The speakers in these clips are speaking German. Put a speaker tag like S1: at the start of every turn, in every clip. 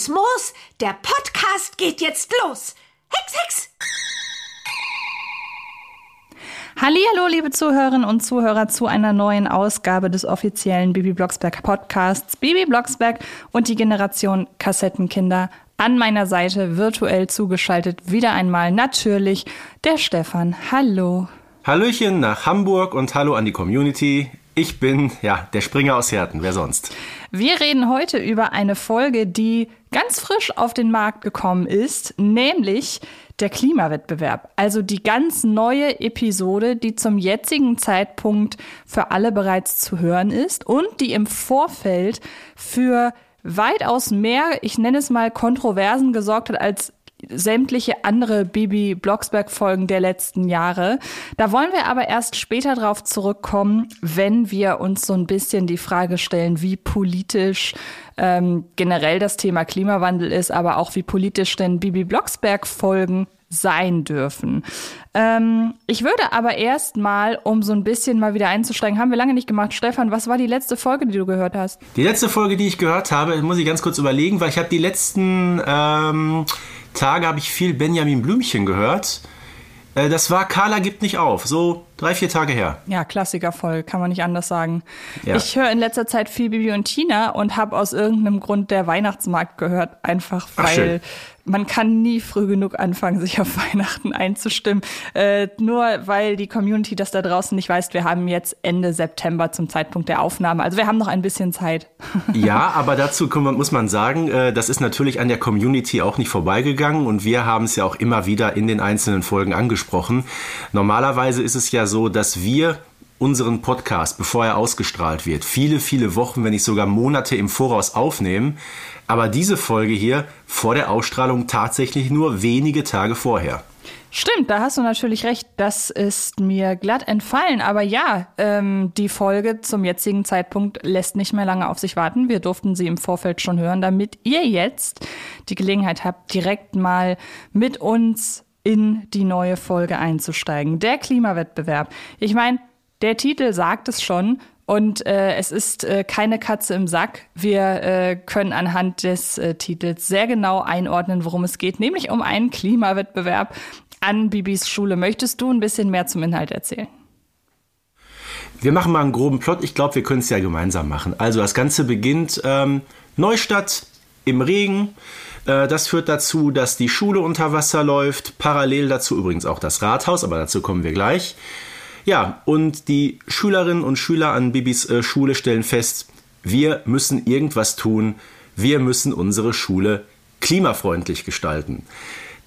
S1: grünes Moos, der Podcast geht jetzt los. Hex, Hex!
S2: Hallo, liebe Zuhörerinnen und Zuhörer zu einer neuen Ausgabe des offiziellen Bibi Blocksberg Podcasts. Bibi Blocksberg und die Generation Kassettenkinder. An meiner Seite virtuell zugeschaltet wieder einmal natürlich der Stefan. Hallo.
S3: Hallöchen nach Hamburg und hallo an die Community. Ich bin, ja, der Springer aus Herten. Wer sonst?
S2: Wir reden heute über eine Folge, die ganz frisch auf den Markt gekommen ist, nämlich der Klimawettbewerb. Also die ganz neue Episode, die zum jetzigen Zeitpunkt für alle bereits zu hören ist und die im Vorfeld für weitaus mehr, ich nenne es mal Kontroversen gesorgt hat als sämtliche andere Bibi Blocksberg Folgen der letzten Jahre. Da wollen wir aber erst später drauf zurückkommen, wenn wir uns so ein bisschen die Frage stellen, wie politisch ähm, generell das Thema Klimawandel ist, aber auch wie politisch denn Bibi Blocksberg Folgen sein dürfen. Ähm, ich würde aber erst mal, um so ein bisschen mal wieder einzusteigen, haben wir lange nicht gemacht. Stefan, was war die letzte Folge, die du gehört hast?
S3: Die letzte Folge, die ich gehört habe, muss ich ganz kurz überlegen, weil ich habe die letzten ähm, Tage habe ich viel Benjamin Blümchen gehört. Äh, das war Carla gibt nicht auf, so drei, vier Tage her.
S2: Ja, Klassiker voll, kann man nicht anders sagen. Ja. Ich höre in letzter Zeit viel Bibi und Tina und habe aus irgendeinem Grund der Weihnachtsmarkt gehört, einfach weil man kann nie früh genug anfangen, sich auf Weihnachten einzustimmen. Äh, nur weil die Community das da draußen nicht weiß, wir haben jetzt Ende September zum Zeitpunkt der Aufnahme. Also wir haben noch ein bisschen Zeit.
S3: ja, aber dazu muss man sagen, äh, das ist natürlich an der Community auch nicht vorbeigegangen und wir haben es ja auch immer wieder in den einzelnen Folgen angesprochen. Normalerweise ist es ja so, dass wir unseren Podcast, bevor er ausgestrahlt wird, viele, viele Wochen, wenn nicht sogar Monate im Voraus aufnehmen. Aber diese Folge hier vor der Ausstrahlung tatsächlich nur wenige Tage vorher.
S2: Stimmt, da hast du natürlich recht. Das ist mir glatt entfallen. Aber ja, ähm, die Folge zum jetzigen Zeitpunkt lässt nicht mehr lange auf sich warten. Wir durften sie im Vorfeld schon hören, damit ihr jetzt die Gelegenheit habt, direkt mal mit uns in die neue Folge einzusteigen. Der Klimawettbewerb. Ich meine, der Titel sagt es schon. Und äh, es ist äh, keine Katze im Sack. Wir äh, können anhand des äh, Titels sehr genau einordnen, worum es geht, nämlich um einen Klimawettbewerb an Bibis Schule. Möchtest du ein bisschen mehr zum Inhalt erzählen?
S3: Wir machen mal einen groben Plot. Ich glaube, wir können es ja gemeinsam machen. Also das Ganze beginnt ähm, Neustadt im Regen. Äh, das führt dazu, dass die Schule unter Wasser läuft. Parallel dazu übrigens auch das Rathaus, aber dazu kommen wir gleich. Ja, und die Schülerinnen und Schüler an Bibis äh, Schule stellen fest, wir müssen irgendwas tun, wir müssen unsere Schule klimafreundlich gestalten.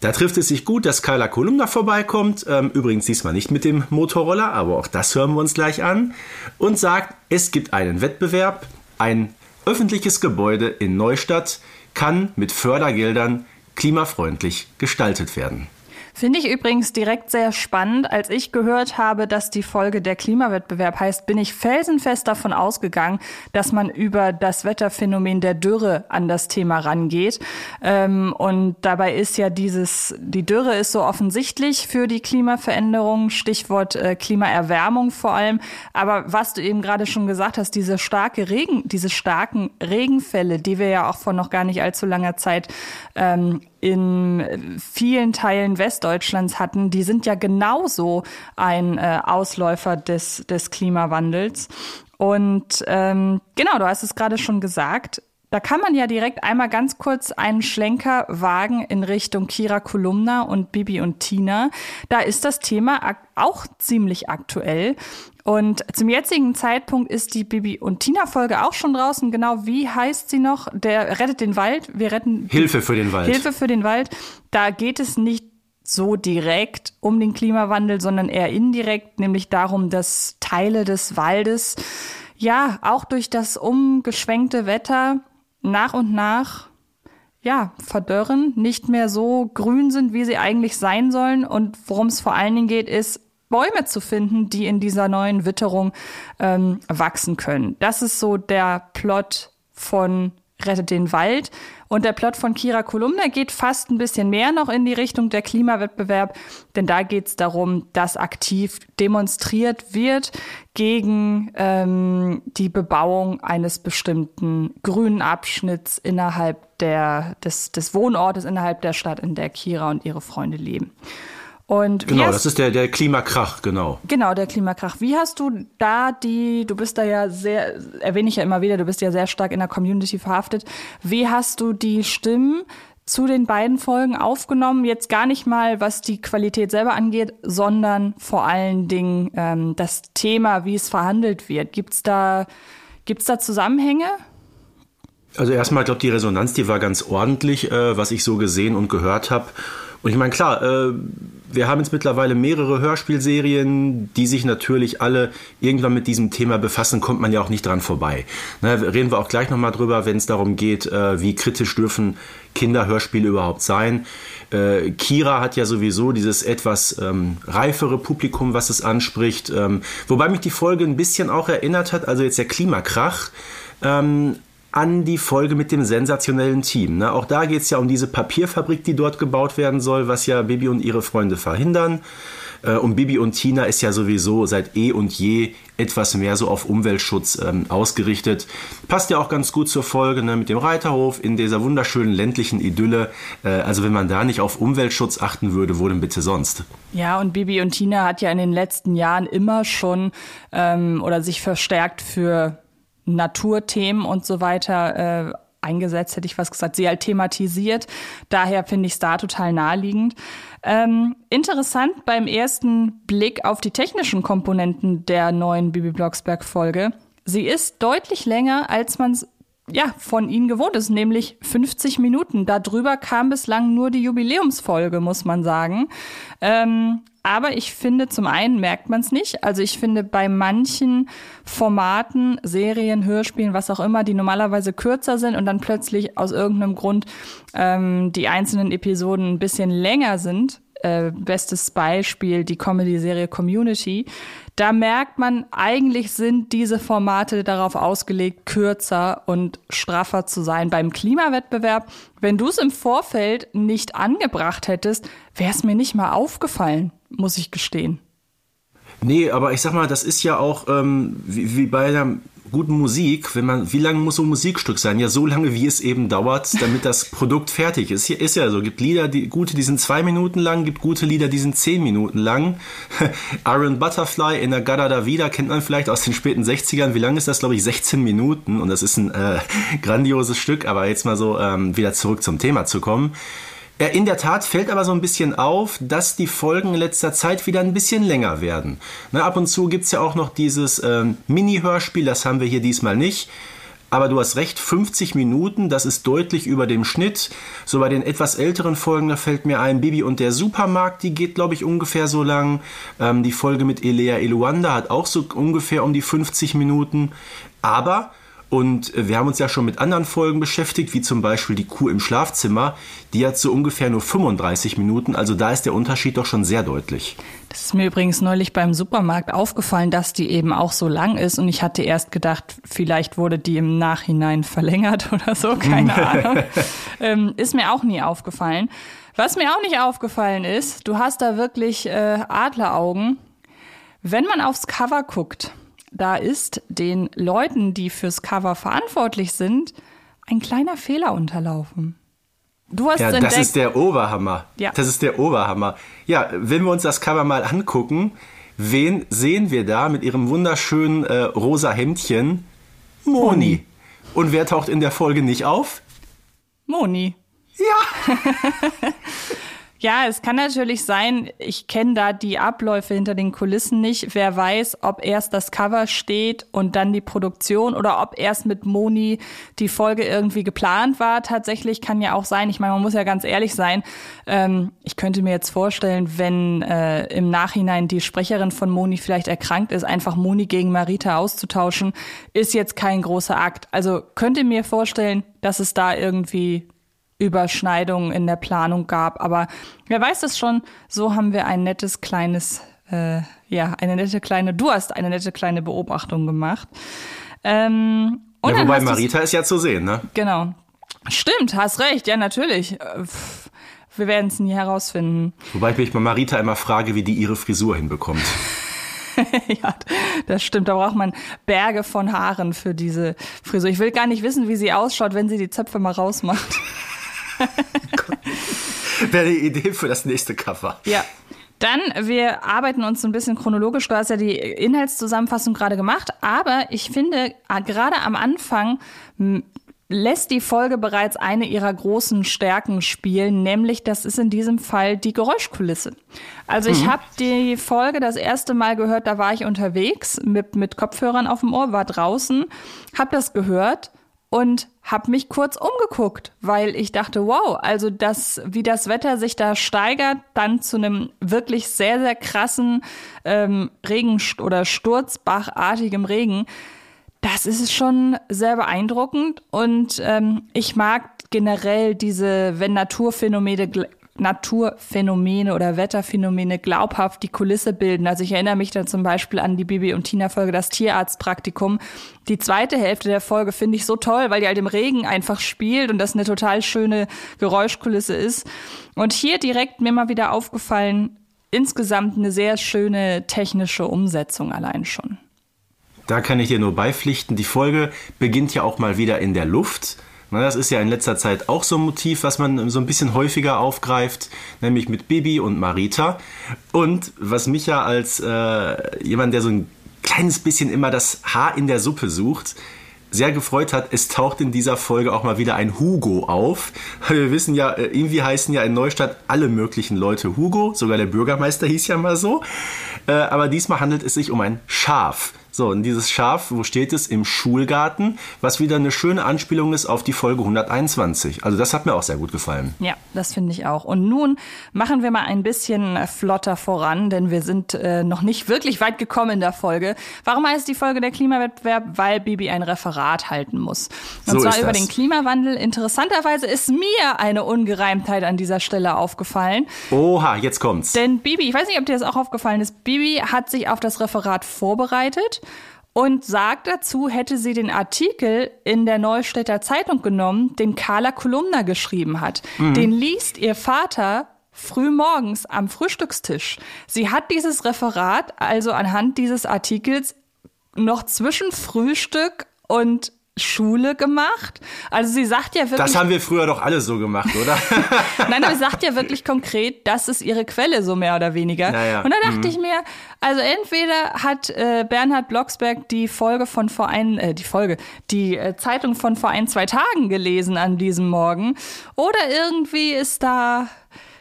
S3: Da trifft es sich gut, dass Carla Kolumna vorbeikommt, ähm, übrigens diesmal nicht mit dem Motorroller, aber auch das hören wir uns gleich an, und sagt, es gibt einen Wettbewerb, ein öffentliches Gebäude in Neustadt kann mit Fördergeldern klimafreundlich gestaltet werden.
S2: Finde ich übrigens direkt sehr spannend. Als ich gehört habe, dass die Folge der Klimawettbewerb heißt, bin ich felsenfest davon ausgegangen, dass man über das Wetterphänomen der Dürre an das Thema rangeht. Ähm, und dabei ist ja dieses, die Dürre ist so offensichtlich für die Klimaveränderung, Stichwort äh, Klimaerwärmung vor allem. Aber was du eben gerade schon gesagt hast, diese starke Regen, diese starken Regenfälle, die wir ja auch vor noch gar nicht allzu langer Zeit ähm, in vielen Teilen Westdeutschlands hatten, die sind ja genauso ein äh, Ausläufer des, des Klimawandels. Und ähm, genau, du hast es gerade schon gesagt, da kann man ja direkt einmal ganz kurz einen Schlenker wagen in Richtung Kira Kolumna und Bibi und Tina. Da ist das Thema auch ziemlich aktuell. Und zum jetzigen Zeitpunkt ist die Bibi und Tina Folge auch schon draußen. Genau wie heißt sie noch? Der rettet den Wald. Wir retten
S3: Hilfe für den Wald.
S2: Hilfe für den Wald. Da geht es nicht so direkt um den Klimawandel, sondern eher indirekt, nämlich darum, dass Teile des Waldes ja auch durch das umgeschwenkte Wetter nach und nach ja, verdörren, nicht mehr so grün sind, wie sie eigentlich sein sollen. Und worum es vor allen Dingen geht, ist, Bäume zu finden, die in dieser neuen Witterung ähm, wachsen können. Das ist so der Plot von rettet den Wald. Und der Plot von Kira Kolumna geht fast ein bisschen mehr noch in die Richtung der Klimawettbewerb, denn da geht es darum, dass aktiv demonstriert wird gegen ähm, die Bebauung eines bestimmten grünen Abschnitts innerhalb der, des, des Wohnortes, innerhalb der Stadt, in der Kira und ihre Freunde leben.
S3: Und genau, das ist der, der Klimakrach, genau.
S2: Genau, der Klimakrach. Wie hast du da die, du bist da ja sehr, erwähne ich ja immer wieder, du bist ja sehr stark in der Community verhaftet. Wie hast du die Stimmen zu den beiden Folgen aufgenommen? Jetzt gar nicht mal, was die Qualität selber angeht, sondern vor allen Dingen ähm, das Thema, wie es verhandelt wird. Gibt's da, gibt's da Zusammenhänge?
S3: Also erstmal, ich glaube, die Resonanz, die war ganz ordentlich, äh, was ich so gesehen und gehört habe. Und ich meine, klar, äh, wir haben jetzt mittlerweile mehrere Hörspielserien, die sich natürlich alle irgendwann mit diesem Thema befassen, kommt man ja auch nicht dran vorbei. Ne, reden wir auch gleich nochmal drüber, wenn es darum geht, äh, wie kritisch dürfen Kinderhörspiele überhaupt sein. Äh, Kira hat ja sowieso dieses etwas ähm, reifere Publikum, was es anspricht. Ähm, wobei mich die Folge ein bisschen auch erinnert hat, also jetzt der Klimakrach. Ähm, an die Folge mit dem sensationellen Team. Ne? Auch da geht es ja um diese Papierfabrik, die dort gebaut werden soll, was ja Bibi und ihre Freunde verhindern. Äh, und Bibi und Tina ist ja sowieso seit eh und je etwas mehr so auf Umweltschutz ähm, ausgerichtet. Passt ja auch ganz gut zur Folge ne? mit dem Reiterhof in dieser wunderschönen ländlichen Idylle. Äh, also wenn man da nicht auf Umweltschutz achten würde, wo denn bitte sonst?
S2: Ja, und Bibi und Tina hat ja in den letzten Jahren immer schon ähm, oder sich verstärkt für Naturthemen und so weiter äh, eingesetzt, hätte ich was gesagt, sie halt thematisiert. Daher finde ich es da total naheliegend. Ähm, interessant beim ersten Blick auf die technischen Komponenten der neuen Bibi Blocksberg-Folge. Sie ist deutlich länger, als man es ja, von ihnen gewohnt ist, nämlich 50 Minuten. Darüber kam bislang nur die Jubiläumsfolge, muss man sagen. Ähm, aber ich finde, zum einen merkt man es nicht. Also ich finde, bei manchen Formaten, Serien, Hörspielen, was auch immer, die normalerweise kürzer sind und dann plötzlich aus irgendeinem Grund ähm, die einzelnen Episoden ein bisschen länger sind, äh, bestes Beispiel die Comedy-Serie Community. Da merkt man, eigentlich sind diese Formate darauf ausgelegt, kürzer und straffer zu sein. Beim Klimawettbewerb, wenn du es im Vorfeld nicht angebracht hättest, wäre es mir nicht mal aufgefallen muss ich gestehen.
S3: Nee, aber ich sag mal, das ist ja auch ähm, wie, wie bei einer guten Musik, wenn man, wie lange muss so ein Musikstück sein? Ja, so lange, wie es eben dauert, damit das Produkt fertig ist. Hier ist ja so, gibt Lieder, die gute, die sind zwei Minuten lang, gibt gute Lieder, die sind zehn Minuten lang. Iron Butterfly in der Gada da Vida kennt man vielleicht aus den späten 60ern. Wie lang ist das? Glaube ich, 16 Minuten. Und das ist ein äh, grandioses Stück. Aber jetzt mal so ähm, wieder zurück zum Thema zu kommen. Ja, in der Tat fällt aber so ein bisschen auf, dass die Folgen in letzter Zeit wieder ein bisschen länger werden. Na, ab und zu gibt es ja auch noch dieses ähm, Mini-Hörspiel, das haben wir hier diesmal nicht. Aber du hast recht, 50 Minuten, das ist deutlich über dem Schnitt. So bei den etwas älteren Folgen, da fällt mir ein, Bibi und der Supermarkt, die geht, glaube ich, ungefähr so lang. Ähm, die Folge mit Elea Eluanda hat auch so ungefähr um die 50 Minuten. Aber und wir haben uns ja schon mit anderen Folgen beschäftigt, wie zum Beispiel die Kuh im Schlafzimmer. Die hat so ungefähr nur 35 Minuten. Also da ist der Unterschied doch schon sehr deutlich.
S2: Das ist mir übrigens neulich beim Supermarkt aufgefallen, dass die eben auch so lang ist. Und ich hatte erst gedacht, vielleicht wurde die im Nachhinein verlängert oder so. Keine Ahnung. ähm, ist mir auch nie aufgefallen. Was mir auch nicht aufgefallen ist, du hast da wirklich äh, Adleraugen. Wenn man aufs Cover guckt, da ist den Leuten, die fürs Cover verantwortlich sind, ein kleiner Fehler unterlaufen.
S3: Du hast ja, entdeckt, das ist der Oberhammer. Ja. Das ist der Oberhammer. Ja, wenn wir uns das Cover mal angucken, wen sehen wir da mit ihrem wunderschönen äh, rosa Hemdchen? Moni. Moni. Und wer taucht in der Folge nicht auf?
S2: Moni.
S3: Ja.
S2: Ja, es kann natürlich sein, ich kenne da die Abläufe hinter den Kulissen nicht. Wer weiß, ob erst das Cover steht und dann die Produktion oder ob erst mit Moni die Folge irgendwie geplant war. Tatsächlich kann ja auch sein, ich meine, man muss ja ganz ehrlich sein, ähm, ich könnte mir jetzt vorstellen, wenn äh, im Nachhinein die Sprecherin von Moni vielleicht erkrankt ist, einfach Moni gegen Marita auszutauschen, ist jetzt kein großer Akt. Also könnte mir vorstellen, dass es da irgendwie Überschneidungen in der Planung gab. Aber wer weiß das schon, so haben wir ein nettes kleines, äh, ja, eine nette kleine, du hast eine nette kleine Beobachtung gemacht. Ähm,
S3: Ja, wobei Marita ist ja zu sehen, ne?
S2: Genau. Stimmt, hast recht, ja, natürlich. Äh, pff, Wir werden es nie herausfinden.
S3: Wobei ich mich bei Marita immer frage, wie die ihre Frisur hinbekommt.
S2: ja, das stimmt. Da braucht man Berge von Haaren für diese Frisur. Ich will gar nicht wissen, wie sie ausschaut, wenn sie die Zöpfe mal rausmacht.
S3: Wäre eine Idee für das nächste Cover.
S2: Ja. Dann, wir arbeiten uns ein bisschen chronologisch. Du hast ja die Inhaltszusammenfassung gerade gemacht, aber ich finde, ah, gerade am Anfang lässt die Folge bereits eine ihrer großen Stärken spielen, nämlich das ist in diesem Fall die Geräuschkulisse. Also ich habe die Folge das erste Mal gehört, da war ich unterwegs mit, mit Kopfhörern auf dem Ohr, war draußen, habe das gehört und habe mich kurz umgeguckt, weil ich dachte, wow, also das, wie das Wetter sich da steigert, dann zu einem wirklich sehr, sehr krassen ähm, Regen- oder Sturzbachartigem Regen, das ist schon sehr beeindruckend. Und ähm, ich mag generell diese, wenn Naturphänomene Naturphänomene oder Wetterphänomene glaubhaft die Kulisse bilden. Also ich erinnere mich dann zum Beispiel an die Bibi und Tina Folge, das Tierarztpraktikum. Die zweite Hälfte der Folge finde ich so toll, weil die halt im Regen einfach spielt und das eine total schöne Geräuschkulisse ist. Und hier direkt mir mal wieder aufgefallen, insgesamt eine sehr schöne technische Umsetzung allein schon.
S3: Da kann ich dir nur beipflichten. Die Folge beginnt ja auch mal wieder in der Luft. Na, Das ist ja in letzter Zeit auch so ein Motiv, was man so ein bisschen häufiger aufgreift, nämlich mit Bibi und Marita. Und was mich ja als äh, jemand, der so ein kleines bisschen immer das Haar in der Suppe sucht, sehr gefreut hat, es taucht in dieser Folge auch mal wieder ein Hugo auf. Wir wissen ja, äh, irgendwie heißen ja in Neustadt alle möglichen Leute Hugo, sogar der Bürgermeister hieß ja mal so. Äh, Aber diesmal handelt es sich um ein Schaf. So, und dieses Schaf, wo steht es? Im Schulgarten, was wieder eine schöne Anspielung ist auf die Folge 121. Also das hat mir auch sehr gut gefallen.
S2: Ja, das finde ich auch. Und nun machen wir mal ein bisschen flotter voran, denn wir sind äh, noch nicht wirklich weit gekommen in der Folge. Warum heißt die Folge der Klimawettbewerb? Weil Bibi ein Referat halten muss. Und
S3: So
S2: zwar über den Klimawandel. Interessanterweise ist mir eine Ungereimtheit an dieser Stelle aufgefallen.
S3: Oha, jetzt kommt's.
S2: Denn Bibi, ich weiß nicht, ob dir das auch aufgefallen ist, Bibi hat sich auf das Referat vorbereitet und sagt dazu, hätte sie den Artikel in der Neustädter Zeitung genommen, den Carla Kolumna geschrieben hat. Den liest ihr Vater früh morgens am Frühstückstisch. Sie hat dieses Referat also anhand dieses Artikels noch zwischen Frühstück und Schule gemacht. Also sie sagt ja wirklich
S3: Das haben wir früher doch alle so gemacht, oder?
S2: Nein, aber sie sagt ja wirklich konkret, das ist ihre Quelle, so mehr oder weniger.
S3: Ja, ja.
S2: Und da dachte ich mir, also entweder hat äh, Bernhard Blocksberg die Folge von vor ein, äh, die Folge, die äh, Zeitung von vor ein, zwei Tagen gelesen an diesem Morgen. Oder irgendwie ist da,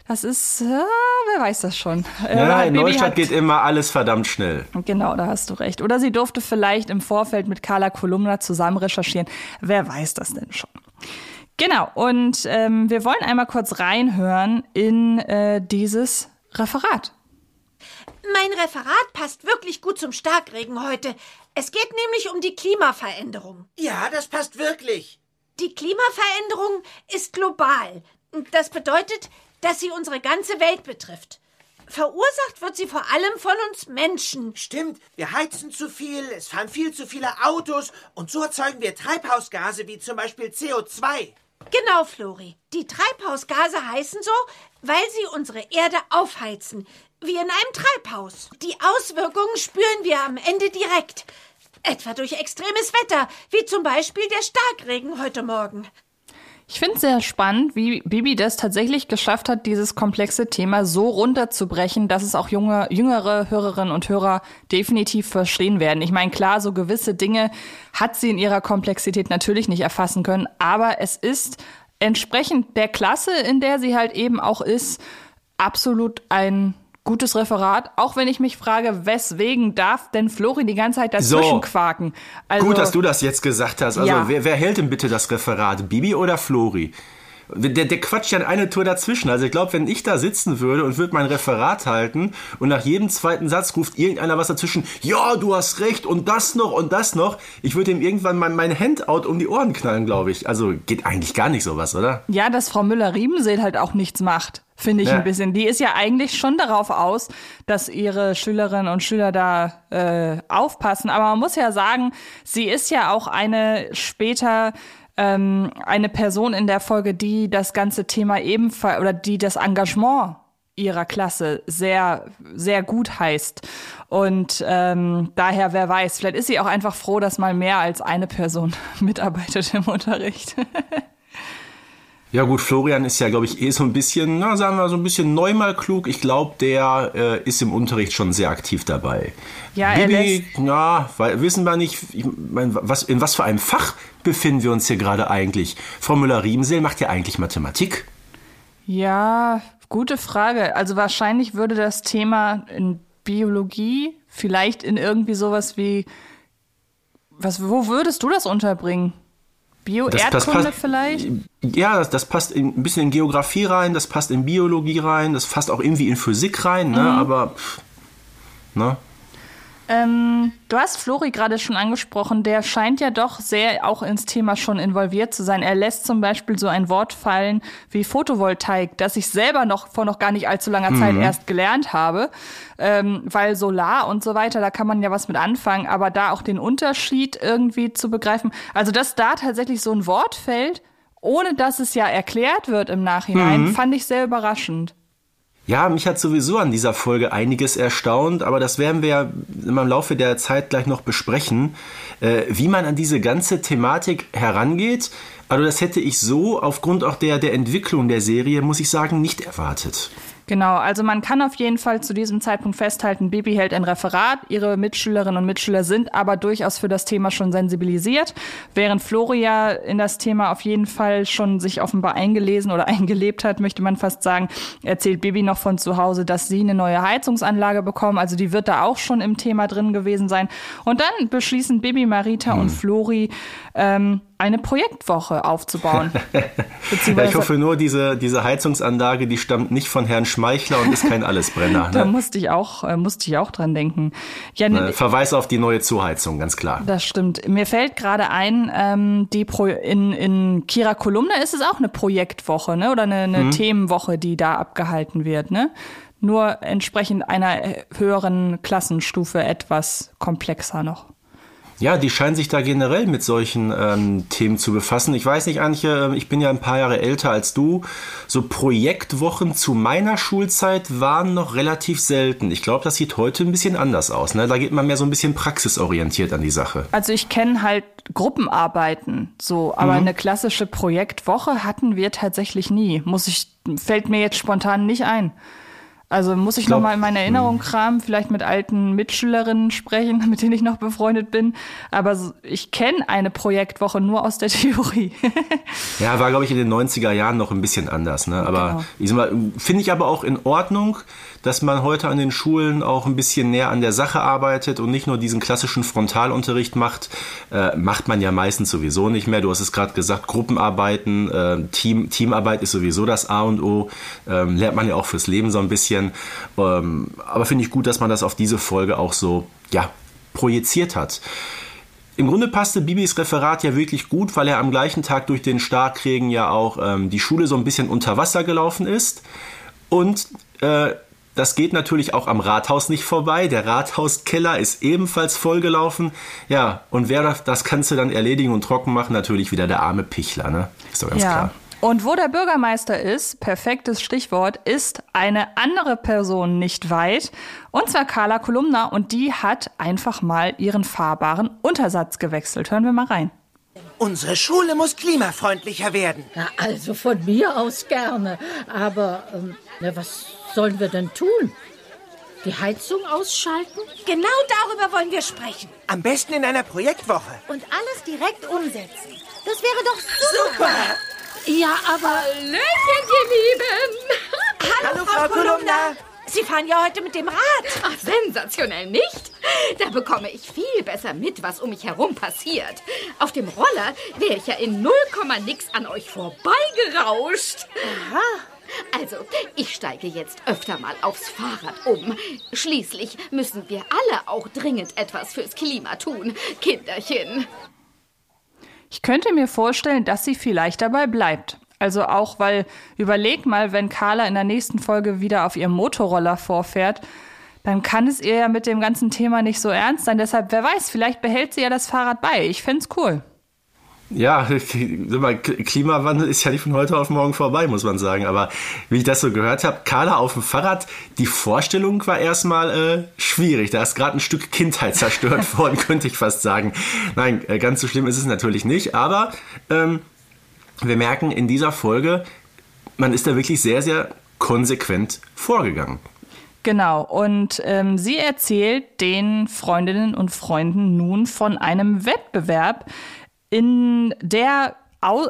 S2: das ist, äh, wer weiß das schon. Äh,
S3: ja, in
S2: Bibi
S3: Neustadt
S2: hat-
S3: geht immer alles verdammt schnell.
S2: Genau, da hast du recht. Oder sie durfte vielleicht im Vorfeld mit Carla Kolumna zusammen recherchieren. Wer weiß das denn schon? Genau, und ähm, wir wollen einmal kurz reinhören in äh, dieses Referat.
S1: Mein Referat passt wirklich gut zum Starkregen heute. Es geht nämlich um die Klimaveränderung.
S4: Ja, das passt wirklich.
S1: Die Klimaveränderung ist global. Das bedeutet, dass sie unsere ganze Welt betrifft. Verursacht wird sie vor allem von uns Menschen.
S4: Stimmt, wir heizen zu viel, es fahren viel zu viele Autos und so erzeugen wir Treibhausgase wie zum Beispiel CO2.
S1: Genau, Flori. Die Treibhausgase heißen so, weil sie unsere Erde aufheizen. Wie in einem Treibhaus. Die Auswirkungen spüren wir am Ende direkt. Etwa durch extremes Wetter, wie zum Beispiel der Starkregen heute Morgen.
S2: Ich finde es sehr spannend, wie Bibi das tatsächlich geschafft hat, dieses komplexe Thema so runterzubrechen, dass es auch junge, jüngere Hörerinnen und Hörer definitiv verstehen werden. Ich meine, klar, so gewisse Dinge hat sie in ihrer Komplexität natürlich nicht erfassen können, aber es ist entsprechend der Klasse, in der sie halt eben auch ist, absolut ein gutes Referat, auch wenn ich mich frage, weswegen darf denn Flori die ganze Zeit dazwischen
S3: So.
S2: quaken? Also,
S3: Gut, dass du das jetzt gesagt hast. Also,
S2: Ja.
S3: wer, wer hält denn bitte das Referat? Bibi oder Flori? Der, der quatscht ja eine Tour dazwischen. Also ich glaube, wenn ich da sitzen würde und würde mein Referat halten und nach jedem zweiten Satz ruft irgendeiner was dazwischen, ja, du hast recht und das noch und das noch, ich würde ihm irgendwann mein, mein Handout um die Ohren knallen, glaube ich. Also geht eigentlich gar nicht sowas, oder?
S2: Ja, dass Frau Müller-Riebenseel halt auch nichts macht finde ich ja. ein bisschen. Die ist ja eigentlich schon darauf aus, dass ihre Schülerinnen und Schüler da äh, aufpassen. Aber man muss ja sagen, sie ist ja auch eine später ähm, eine Person in der Folge, die das ganze Thema ebenfalls oder die das Engagement ihrer Klasse sehr, sehr gut heißt. Und ähm, daher, wer weiß, vielleicht ist sie auch einfach froh, dass mal mehr als eine Person mitarbeitet im Unterricht.
S3: Ja gut, Florian ist ja, glaube ich, eh so ein bisschen, na, sagen wir so ein bisschen neu mal klug. Ich glaube, der äh, ist im Unterricht schon sehr aktiv dabei.
S2: Ja,
S3: Bibi, er ja, weil, wissen wir nicht, ich mein, was, in was für einem Fach befinden wir uns hier gerade eigentlich? Frau Müller-Riemseel macht ja eigentlich Mathematik.
S2: Ja, gute Frage. Also wahrscheinlich würde das Thema in Biologie vielleicht in irgendwie sowas wie, was, wo würdest du das unterbringen? Bio-Erdkunde vielleicht?
S3: Ja, das, das passt in, ein bisschen in Geografie rein, das passt in Biologie rein, das passt auch irgendwie in Physik rein, ne? Mhm. aber ne?
S2: Ähm, du hast Flori gerade schon angesprochen, der scheint ja doch sehr auch ins Thema schon involviert zu sein. Er lässt zum Beispiel so ein Wort fallen wie Photovoltaik, das ich selber noch vor noch gar nicht allzu langer mhm. Zeit erst gelernt habe, ähm, weil Solar und so weiter, da kann man ja was mit anfangen, aber da auch den Unterschied irgendwie zu begreifen. Also, dass da tatsächlich so ein Wort fällt, ohne dass es ja erklärt wird im Nachhinein, mhm. fand ich sehr überraschend.
S3: Ja, mich hat sowieso an dieser Folge einiges erstaunt, aber das werden wir ja im Laufe der Zeit gleich noch besprechen, äh, wie man an diese ganze Thematik herangeht. Also das hätte ich so aufgrund auch der, der Entwicklung der Serie, muss ich sagen, nicht erwartet.
S2: Genau, also man kann auf jeden Fall zu diesem Zeitpunkt festhalten, Bibi hält ein Referat, ihre Mitschülerinnen und Mitschüler sind aber durchaus für das Thema schon sensibilisiert, während Floria in das Thema auf jeden Fall schon sich offenbar eingelesen oder eingelebt hat, möchte man fast sagen, erzählt Bibi noch von zu Hause, dass sie eine neue Heizungsanlage bekommen, also die wird da auch schon im Thema drin gewesen sein. Und dann beschließen Bibi, Marita hm. und Flori, ähm, eine Projektwoche aufzubauen.
S3: ja, ich hoffe nur, diese, diese Heizungsanlage, die stammt nicht von Herrn Schmeichler und ist kein Allesbrenner.
S2: da ne? musste ich auch, äh, musste ich auch dran denken.
S3: Ja, ne, Verweis auf die neue Zuheizung, ganz klar.
S2: Das stimmt. Mir fällt gerade ein, ähm, die Pro in, in Kira Kolumna ist es auch eine Projektwoche, ne? Oder eine, eine mhm. Themenwoche, die da abgehalten wird, ne? Nur entsprechend einer äh, höheren Klassenstufe etwas komplexer noch.
S3: Ja, die scheinen sich da generell mit solchen ähm, Themen zu befassen. Ich weiß nicht, Antje, ähm, ich bin ja ein paar Jahre älter als du. So Projektwochen zu meiner Schulzeit waren noch relativ selten. Ich glaube, das sieht heute ein bisschen anders aus. Ne? Da geht man mehr so ein bisschen praxisorientiert an die Sache.
S2: Also ich kenne halt Gruppenarbeiten so, aber mhm. eine klassische Projektwoche hatten wir tatsächlich nie. Muss ich, fällt mir jetzt spontan nicht ein. Also muss ich, ich nochmal in meine Erinnerung hm. kramen, vielleicht mit alten Mitschülerinnen sprechen, mit denen ich noch befreundet bin. Aber ich kenne eine Projektwoche nur aus der Theorie.
S3: ja, war, glaube ich, in den 90er Jahren noch ein bisschen anders. Ne? Aber genau. finde ich aber auch in Ordnung dass man heute an den Schulen auch ein bisschen näher an der Sache arbeitet und nicht nur diesen klassischen Frontalunterricht macht. Äh, macht man ja meistens sowieso nicht mehr. Du hast es gerade gesagt, Gruppenarbeiten, äh, Team, Teamarbeit ist sowieso das A und O. Ähm, lernt man ja auch fürs Leben so ein bisschen. Ähm, aber finde ich gut, dass man das auf diese Folge auch so, ja, projiziert hat. Im Grunde passte Bibis Referat ja wirklich gut, weil er am gleichen Tag durch den Starkregen ja auch ähm, die Schule so ein bisschen unter Wasser gelaufen ist. Und äh, das geht natürlich auch am Rathaus nicht vorbei. Der Rathauskeller ist ebenfalls vollgelaufen. Ja, und wer das Ganze dann erledigen und trocken machen? Natürlich wieder der arme Pichler, ne? Ist doch ganz ja. klar.
S2: Und wo der Bürgermeister ist, perfektes Stichwort, ist eine andere Person nicht weit. Und zwar Carla Kolumna. Und die hat einfach mal ihren fahrbaren Untersatz gewechselt. Hören wir mal rein.
S4: Unsere Schule muss klimafreundlicher werden.
S5: Na, also von mir aus gerne. Aber ähm, na, was sollen wir denn tun? Die Heizung ausschalten?
S1: Genau darüber wollen wir sprechen.
S4: Am besten in einer Projektwoche.
S1: Und alles direkt umsetzen. Das wäre doch super. super.
S5: Ja, aber...
S6: Hallöchen, ihr Lieben.
S4: Hallo, Hallo Frau, Frau Kolumna.
S1: Sie fahren ja heute mit dem Rad.
S6: Ach, sensationell, nicht? Da bekomme ich viel besser mit, was um mich herum passiert. Auf dem Roller wäre ich ja in 0, nix an euch vorbeigerauscht. Aha. Also, ich steige jetzt öfter mal aufs Fahrrad um. Schließlich müssen wir alle auch dringend etwas fürs Klima tun, Kinderchen.
S2: Ich könnte mir vorstellen, dass sie vielleicht dabei bleibt. Also auch, weil überleg mal, wenn Carla in der nächsten Folge wieder auf ihrem Motorroller vorfährt, dann kann es ihr ja mit dem ganzen Thema nicht so ernst sein. Deshalb, wer weiß, vielleicht behält sie ja das Fahrrad bei. Ich fände cool.
S3: Ja, Klimawandel ist ja nicht von heute auf morgen vorbei, muss man sagen. Aber wie ich das so gehört habe, Carla auf dem Fahrrad, die Vorstellung war erstmal äh, schwierig. Da ist gerade ein Stück Kindheit zerstört worden, könnte ich fast sagen. Nein, äh, ganz so schlimm ist es natürlich nicht. Aber ähm, wir merken in dieser Folge, man ist da wirklich sehr, sehr konsequent vorgegangen.
S2: Genau, und ähm, sie erzählt den Freundinnen und Freunden nun von einem Wettbewerb, in der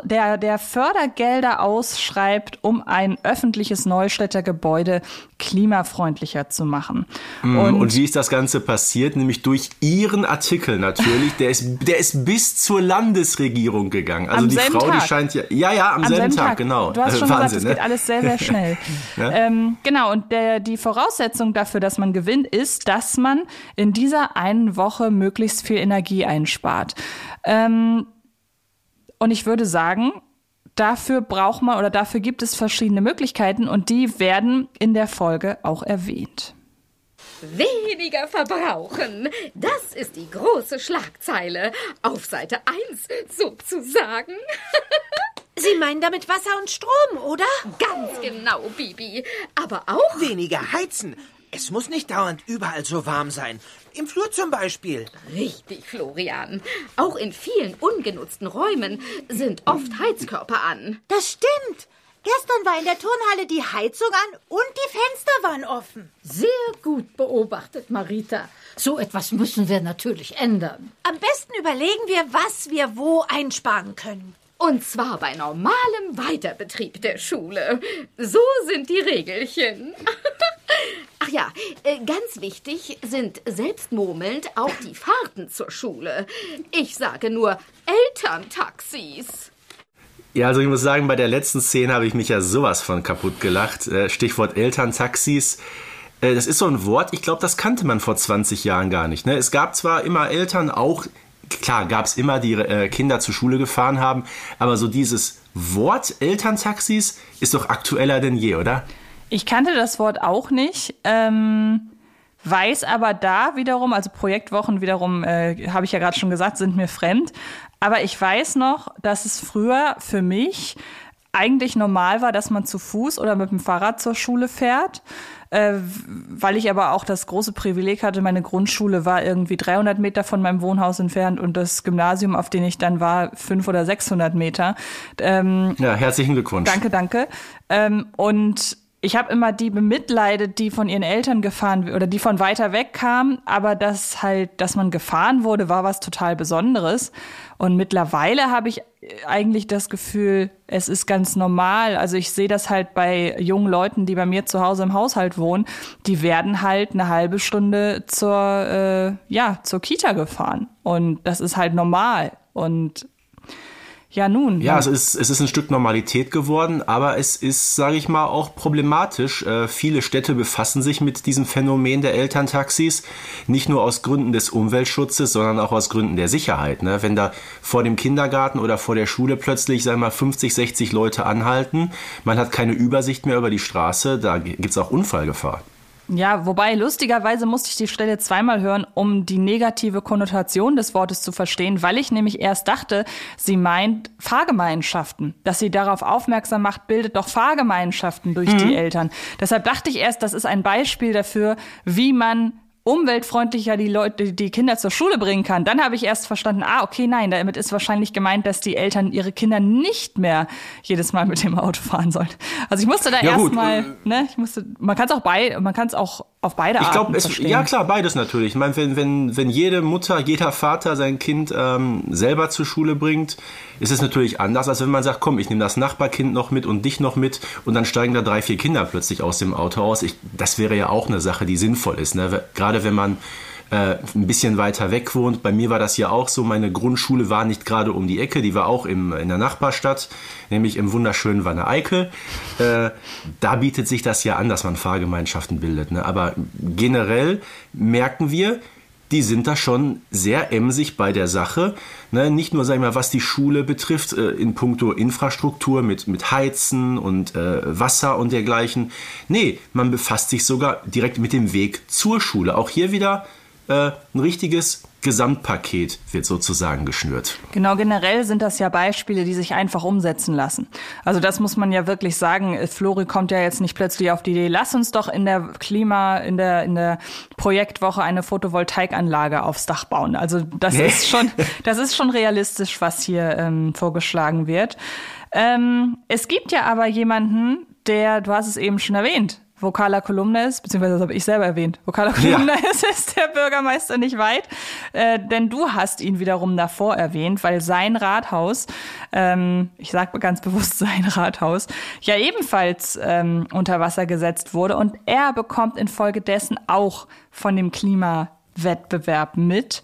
S2: der, der Fördergelder ausschreibt, um ein öffentliches Neustädter-Gebäude klimafreundlicher zu machen.
S3: Mm, und, und, wie ist das Ganze passiert? Nämlich durch Ihren Artikel natürlich. Der ist, der ist bis zur Landesregierung gegangen. Also die Frau, Tag. die scheint ja. Ja, ja, am, am selben, Tag, Tag, genau.
S2: Du hast schon Wahnsinn, gesagt, es ne? geht alles sehr, sehr schnell. ja? ähm, genau, und der, die Voraussetzung dafür, dass man gewinnt, ist, dass man in dieser einen Woche möglichst viel Energie einspart. Ähm, und ich würde sagen, dafür braucht man oder dafür gibt es verschiedene Möglichkeiten und die werden in der Folge auch erwähnt.
S6: Weniger verbrauchen. Das ist die große Schlagzeile. Auf Seite 1 sozusagen.
S1: Sie meinen damit Wasser und Strom, oder?
S6: Ganz genau, Bibi. Aber auch.
S4: Weniger heizen. Es muss nicht dauernd überall so warm sein. Im Flur zum Beispiel.
S6: Richtig, Florian. Auch in vielen ungenutzten Räumen sind oft Heizkörper an.
S1: Das stimmt. Gestern war in der Turnhalle die Heizung an und die Fenster waren offen.
S5: Sehr gut beobachtet, Marita. So etwas müssen wir natürlich ändern.
S1: Am besten überlegen wir, was wir wo einsparen können.
S6: Und zwar bei normalem Weiterbetrieb der Schule. So sind die Regelchen. Ach ja, äh, ganz wichtig sind selbstmurmelnd auch die Fahrten zur Schule. Ich sage nur Elterntaxis.
S3: Ja, also ich muss sagen, bei der letzten Szene habe ich mich ja sowas von kaputt gelacht. Äh, Stichwort Elterntaxis. Äh, das ist so ein Wort, ich glaube, das kannte man vor 20 Jahren gar nicht. Ne? Es gab zwar immer Eltern, auch klar gab es immer, die Kinder zur Schule gefahren haben, aber so dieses Wort Elterntaxis ist doch aktueller denn je, oder?
S2: Ich kannte das Wort auch nicht. Ähm, weiß aber da wiederum, also Projektwochen wiederum, äh, habe ich ja gerade schon gesagt, sind mir fremd. Aber ich weiß noch, dass es früher für mich eigentlich normal war, dass man zu Fuß oder mit dem Fahrrad zur Schule fährt. Äh, weil ich aber auch das große Privileg hatte, meine Grundschule war irgendwie 300 Meter von meinem Wohnhaus entfernt und das Gymnasium, auf dem ich dann war, 500 oder 600 Meter.
S3: Ähm, ja, herzlichen Glückwunsch.
S2: Danke, danke. Ähm, und ich habe immer die bemitleidet, die von ihren Eltern gefahren oder die von weiter weg kamen, aber das halt, dass man gefahren wurde, war was total Besonderes. Und mittlerweile habe ich eigentlich das Gefühl, es ist ganz normal. Also ich sehe das halt bei jungen Leuten, die bei mir zu Hause im Haushalt wohnen, die werden halt eine halbe Stunde zur, äh, ja, zur Kita gefahren. Und das ist halt normal. Und ja, nun.
S3: Ja, es ist, es ist ein Stück Normalität geworden, aber es ist, sage ich mal, auch problematisch. Äh, viele Städte befassen sich mit diesem Phänomen der Elterntaxis, nicht nur aus Gründen des Umweltschutzes, sondern auch aus Gründen der Sicherheit. Ne? Wenn da vor dem Kindergarten oder vor der Schule plötzlich, sagen wir mal, 50, 60 Leute anhalten, man hat keine Übersicht mehr über die Straße, da gibt's auch Unfallgefahr.
S2: Ja, wobei lustigerweise musste ich die Stelle zweimal hören, um die negative Konnotation des Wortes zu verstehen, weil ich nämlich erst dachte, sie meint Fahrgemeinschaften. Dass sie darauf aufmerksam macht, bildet doch Fahrgemeinschaften durch mhm. die Eltern. Deshalb dachte ich erst, das ist ein Beispiel dafür, wie man umweltfreundlicher die Leute, die Kinder zur Schule bringen kann, dann habe ich erst verstanden, ah, okay, nein, damit ist wahrscheinlich gemeint, dass die Eltern ihre Kinder nicht mehr jedes Mal mit dem Auto fahren sollen. Also ich musste da ja, erstmal, ne, ich musste, man kann es auch bei, man kann es auch auf beide ich glaub, Arten es, verstehen.
S3: Ja klar, beides natürlich. Ich meine, wenn, wenn, wenn jede Mutter, jeder Vater sein Kind ähm, selber zur Schule bringt, ist es natürlich anders, als wenn man sagt, komm, ich nehme das Nachbarkind noch mit und dich noch mit und dann steigen da drei, vier Kinder plötzlich aus dem Auto aus. Ich, das wäre ja auch eine Sache, die sinnvoll ist. Ne? Gerade wenn man äh, ein bisschen weiter weg wohnt. Bei mir war das ja auch so. Meine Grundschule war nicht gerade um die Ecke, die war auch im, in der Nachbarstadt, nämlich im wunderschönen Wanne-Eickel. Äh, da bietet sich das ja an, dass man Fahrgemeinschaften bildet. Ne? Aber generell merken wir, die sind da schon sehr emsig bei der Sache. Ne, nicht nur, sagen wir mal, was die Schule betrifft, äh, in puncto Infrastruktur mit, mit Heizen und äh, Wasser und dergleichen. Nee, man befasst sich sogar direkt mit dem Weg zur Schule. Auch hier wieder äh, ein richtiges Gesamtpaket wird sozusagen geschnürt.
S2: Genau, generell sind das ja Beispiele, die sich einfach umsetzen lassen. Also das muss man ja wirklich sagen. Flori kommt ja jetzt nicht plötzlich auf die Idee, lass uns doch in der Klima, in der, in der Projektwoche eine Photovoltaikanlage aufs Dach bauen. Also das nee. ist schon, das ist schon realistisch, was hier ähm, vorgeschlagen wird. Ähm, es gibt ja aber jemanden, der, du hast es eben schon erwähnt, vokaler Kolumne ist, beziehungsweise das habe ich selber erwähnt, vokaler Kolumne ja. ist, ist der Bürgermeister nicht weit. Äh, denn du hast ihn wiederum davor erwähnt, weil sein Rathaus, ähm, ich sage ganz bewusst sein Rathaus, ja ebenfalls ähm, unter Wasser gesetzt wurde und er bekommt infolgedessen auch von dem Klimawettbewerb mit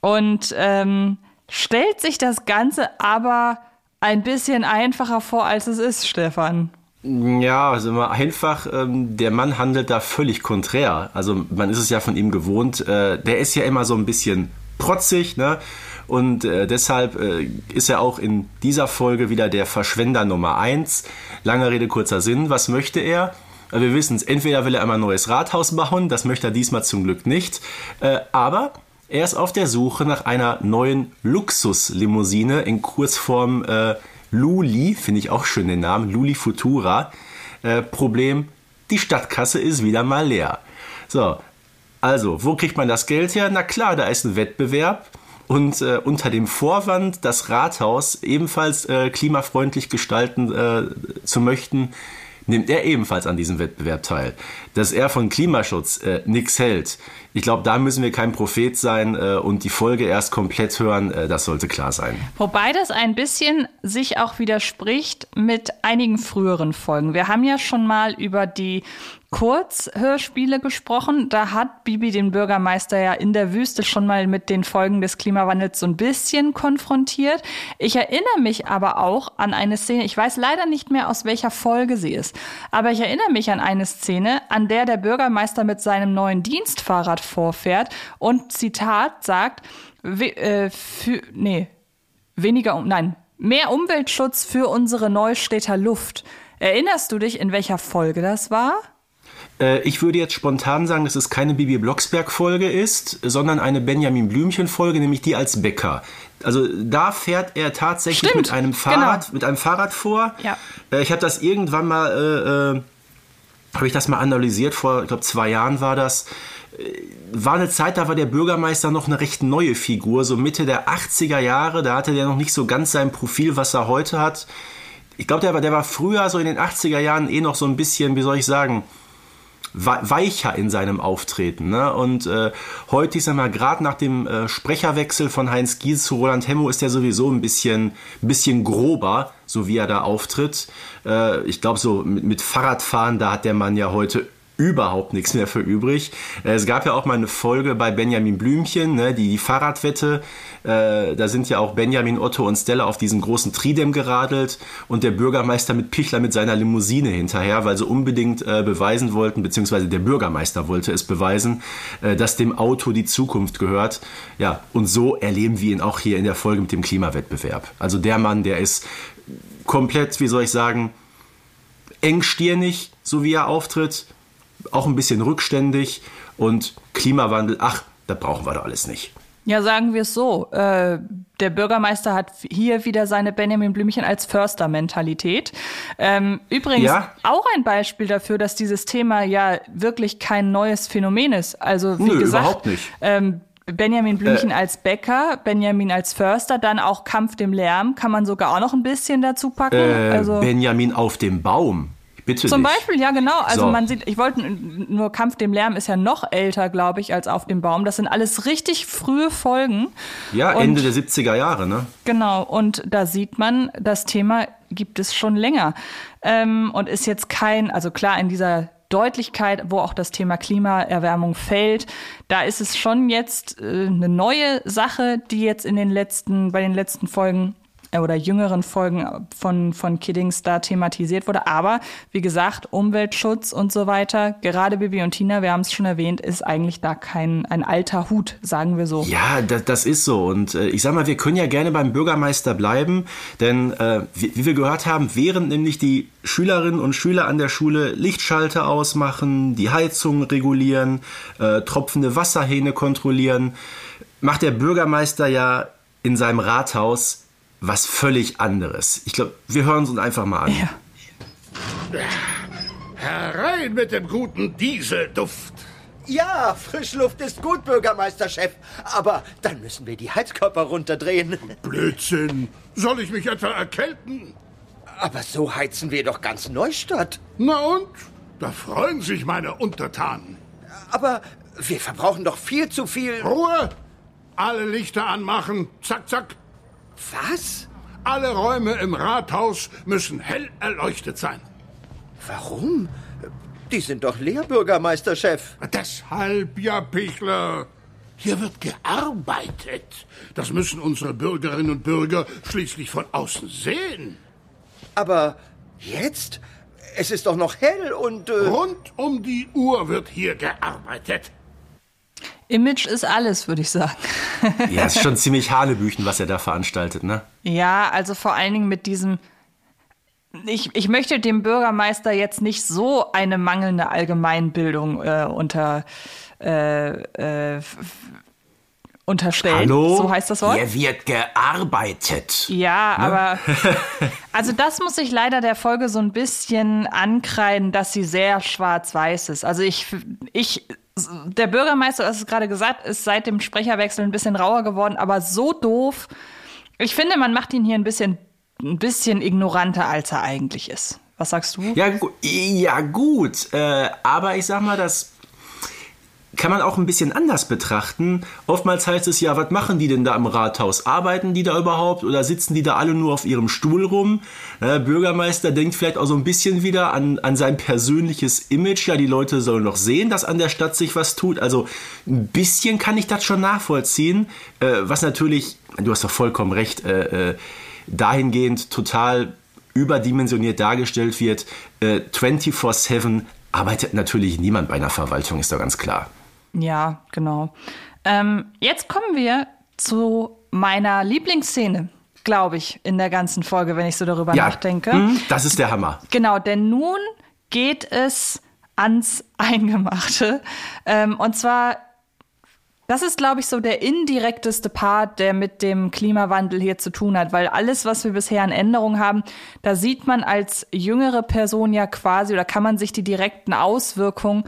S2: und ähm, stellt sich das Ganze aber ein bisschen einfacher vor, als es ist, Stefan.
S3: Ja, also immer einfach, ähm, der Mann handelt da völlig konträr. Also man ist es ja von ihm gewohnt. Äh, der ist ja immer so ein bisschen protzig, ne? Und äh, deshalb äh, ist er auch in dieser Folge wieder der Verschwender Nummer eins. Lange Rede, kurzer Sinn. Was möchte er? Äh, wir wissen es, entweder will er einmal ein neues Rathaus bauen, das möchte er diesmal zum Glück nicht. Äh, aber er ist auf der Suche nach einer neuen Luxuslimousine in Kurzform äh, Luli, finde ich auch schön den Namen, Luli Futura. Äh, Problem, die Stadtkasse ist wieder mal leer. So, also, wo kriegt man das Geld her? Na klar, da ist ein Wettbewerb. Und äh, unter dem Vorwand, das Rathaus ebenfalls äh, klimafreundlich gestalten äh, zu möchten, nimmt er ebenfalls an diesem Wettbewerb teil. Dass er von Klimaschutz äh, nichts hält, ich glaube, da müssen wir kein Prophet sein äh, und die Folge erst komplett hören, äh, das sollte klar sein.
S2: Wobei das ein bisschen sich auch widerspricht mit einigen früheren Folgen. Wir haben ja schon mal über die Kurzhörspiele gesprochen. Da hat Bibi den Bürgermeister ja in der Wüste schon mal mit den Folgen des Klimawandels so ein bisschen konfrontiert. Ich erinnere mich aber auch an eine Szene, ich weiß leider nicht mehr, aus welcher Folge sie ist, aber ich erinnere mich an eine Szene, an der der Bürgermeister mit seinem neuen Dienstfahrrad vorfährt und Zitat sagt, äh, für, nee, weniger, nein, mehr Umweltschutz für unsere Neustädter Luft. Erinnerst du dich, in welcher Folge das war?
S3: Äh, ich würde jetzt spontan sagen, dass es keine Bibi Blocksberg-Folge ist, sondern eine Benjamin Blümchen-Folge, nämlich die als Bäcker. Also da fährt er tatsächlich Stimmt, mit einem Fahrrad, genau. mit einem Fahrrad vor. Ja. Äh, ich habe das irgendwann mal, äh, äh, habe ich das mal analysiert vor, ich glaube zwei Jahren war das. War eine Zeit, da war der Bürgermeister noch eine recht neue Figur, so Mitte der 80er Jahre. Da hatte der noch nicht so ganz sein Profil, was er heute hat. Ich glaube, der, der war früher so in den 80er Jahren eh noch so ein bisschen, wie soll ich sagen, weicher in seinem Auftreten. Ne? Und äh, heute, ich sag mal, gerade nach dem äh, Sprecherwechsel von Heinz Gies zu Roland Hemmo ist er sowieso ein bisschen, bisschen grober, so wie er da auftritt. Äh, ich glaube, so mit, mit Fahrradfahren, da hat der Mann ja heute überhaupt nichts mehr für übrig. Äh, es gab ja auch mal eine Folge bei Benjamin Blümchen, ne, die, die Fahrradwette. Äh, da sind ja auch Benjamin, Otto und Stella auf diesen großen Tridem geradelt und der Bürgermeister mit Pichler mit seiner Limousine hinterher, weil sie unbedingt äh, beweisen wollten, beziehungsweise der Bürgermeister wollte es beweisen, äh, dass dem Auto die Zukunft gehört. Ja, und so erleben wir ihn auch hier in der Folge mit dem Klimawettbewerb. Also der Mann, der ist komplett, wie soll ich sagen, engstirnig, so wie er auftritt, auch ein bisschen rückständig und Klimawandel, ach, das brauchen wir doch alles nicht.
S2: Ja, sagen wir es so. Äh, der Bürgermeister hat hier wieder seine Benjamin Blümchen als Förster-Mentalität. Ähm, übrigens ja. auch ein Beispiel dafür, dass dieses Thema ja wirklich kein neues Phänomen ist. Also wie
S3: Nö,
S2: gesagt,
S3: überhaupt nicht.
S2: Ähm, Benjamin Blümchen äh, als Bäcker, Benjamin als Förster, dann auch Kampf dem Lärm, kann man sogar auch noch ein bisschen dazu packen.
S3: Äh, also Benjamin auf dem Baum. Bitte
S2: Zum
S3: nicht.
S2: Beispiel, ja genau. Also so. man sieht, ich wollte nur Kampf dem Lärm ist ja noch älter, glaube ich, als auf dem Baum. Das sind alles richtig frühe Folgen.
S3: Ja, und, Ende der 70er Jahre, ne?
S2: Genau. Und da sieht man, das Thema gibt es schon länger. Ähm, und ist jetzt kein, also klar, in dieser Deutlichkeit, wo auch das Thema Klimaerwärmung fällt. Da ist es schon jetzt äh, eine neue Sache, die jetzt in den letzten, bei den letzten Folgen oder jüngeren Folgen von, von Kiddings da thematisiert wurde. Aber wie gesagt, Umweltschutz und so weiter, gerade Bibi und Tina, wir haben es schon erwähnt, ist eigentlich da kein ein alter Hut, sagen wir so.
S3: Ja, das, das ist so. Und äh, ich sag mal, wir können ja gerne beim Bürgermeister bleiben, denn äh, wie, wie wir gehört haben, während nämlich die Schülerinnen und Schüler an der Schule Lichtschalter ausmachen, die Heizung regulieren, äh, tropfende Wasserhähne kontrollieren, macht der Bürgermeister ja in seinem Rathaus was völlig anderes. Ich glaube, wir hören uns einfach mal an.
S2: Ja.
S7: Herein mit dem guten Dieselduft.
S4: Ja, Frischluft ist gut, Bürgermeisterchef. Aber dann müssen wir die Heizkörper runterdrehen.
S7: Blödsinn. Soll ich mich etwa erkälten?
S4: Aber so heizen wir doch ganz Neustadt.
S7: Na und? Da freuen sich meine Untertanen.
S4: Aber wir verbrauchen doch viel zu viel.
S7: Ruhe! Alle Lichter anmachen. Zack, zack.
S4: Was?
S7: Alle Räume im Rathaus müssen hell erleuchtet sein.
S4: Warum? Die sind doch leer, Bürgermeisterchef.
S7: Deshalb, ja, Pichler. Hier wird gearbeitet. Das müssen unsere Bürgerinnen und Bürger schließlich von außen sehen.
S4: Aber jetzt? Es ist doch noch hell und... Äh
S7: Rund um die Uhr wird hier gearbeitet.
S2: Image ist alles, würde ich sagen.
S3: Ja, ist schon ziemlich Hanebüchen, was er da veranstaltet, ne?
S2: Ja, also vor allen Dingen mit diesem. Ich, ich möchte dem Bürgermeister jetzt nicht so eine mangelnde Allgemeinbildung äh, unter, äh, äh, unterstellen.
S3: Hallo?
S2: So heißt das Wort?
S3: Hier wird gearbeitet.
S2: Ja, aber also das muss ich leider der Folge so ein bisschen ankreiden, dass sie sehr schwarz-weiß ist. Also ich, ich, der Bürgermeister, das ist gerade gesagt, ist seit dem Sprecherwechsel ein bisschen rauer geworden, aber so doof. Ich finde, man macht ihn hier ein bisschen, ein bisschen ignoranter, als er eigentlich ist. Was sagst du?
S3: Ja, gu ja gut, äh, aber ich sag mal, das kann man auch ein bisschen anders betrachten. Oftmals heißt es ja, was machen die denn da im Rathaus? Arbeiten die da überhaupt oder sitzen die da alle nur auf ihrem Stuhl rum? Der Bürgermeister denkt vielleicht auch so ein bisschen wieder an, an sein persönliches Image. Ja, die Leute sollen doch sehen, dass an der Stadt sich was tut. Also ein bisschen kann ich das schon nachvollziehen. Äh, was natürlich, du hast doch vollkommen recht, äh, äh, dahingehend total überdimensioniert dargestellt wird. Äh, 24-7 arbeitet natürlich niemand bei einer Verwaltung, ist doch ganz klar.
S2: Ja, genau. Ähm, jetzt kommen wir zu meiner Lieblingsszene, glaube ich, in der ganzen Folge, wenn ich so darüber
S3: Ja,
S2: nachdenke.
S3: hm, das ist der Hammer.
S2: Genau, denn nun geht es ans Eingemachte. Ähm, und zwar, das ist, glaube ich, so der indirekteste Part, der mit dem Klimawandel hier zu tun hat, weil alles, was wir bisher an Änderungen haben, da sieht man als jüngere Person ja quasi oder kann man sich die direkten Auswirkungen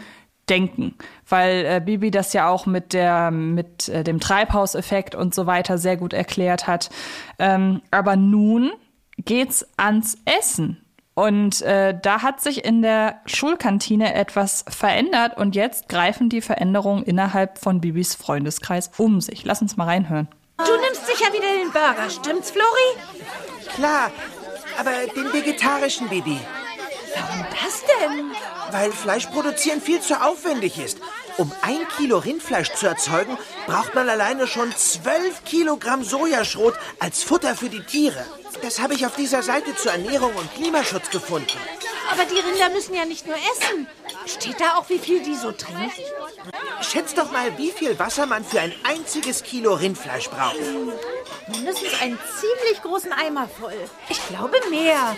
S2: denken, weil äh, Bibi das ja auch mit der mit äh, dem Treibhauseffekt und so weiter sehr gut erklärt hat. Ähm, aber nun geht's ans Essen. Und äh, da hat sich in der Schulkantine etwas verändert und jetzt greifen die Veränderungen innerhalb von Bibis Freundeskreis um sich. Lass uns mal reinhören.
S1: Du nimmst sicher wieder den Burger, stimmt's, Flori?
S4: Klar, aber den vegetarischen Baby.
S1: Warum das denn?
S4: Weil Fleisch produzieren viel zu aufwendig ist. Um ein Kilo Rindfleisch zu erzeugen, braucht man alleine schon 12 Kilogramm Sojaschrot als Futter für die Tiere. Das habe ich auf dieser Seite zur Ernährung und Klimaschutz gefunden.
S1: Aber die Rinder müssen ja nicht nur essen. Steht da auch, wie viel die so trinken?
S4: Schätzt doch mal, wie viel Wasser man für ein einziges Kilo Rindfleisch braucht.
S1: Mindestens einen ziemlich großen Eimer voll. Ich glaube mehr.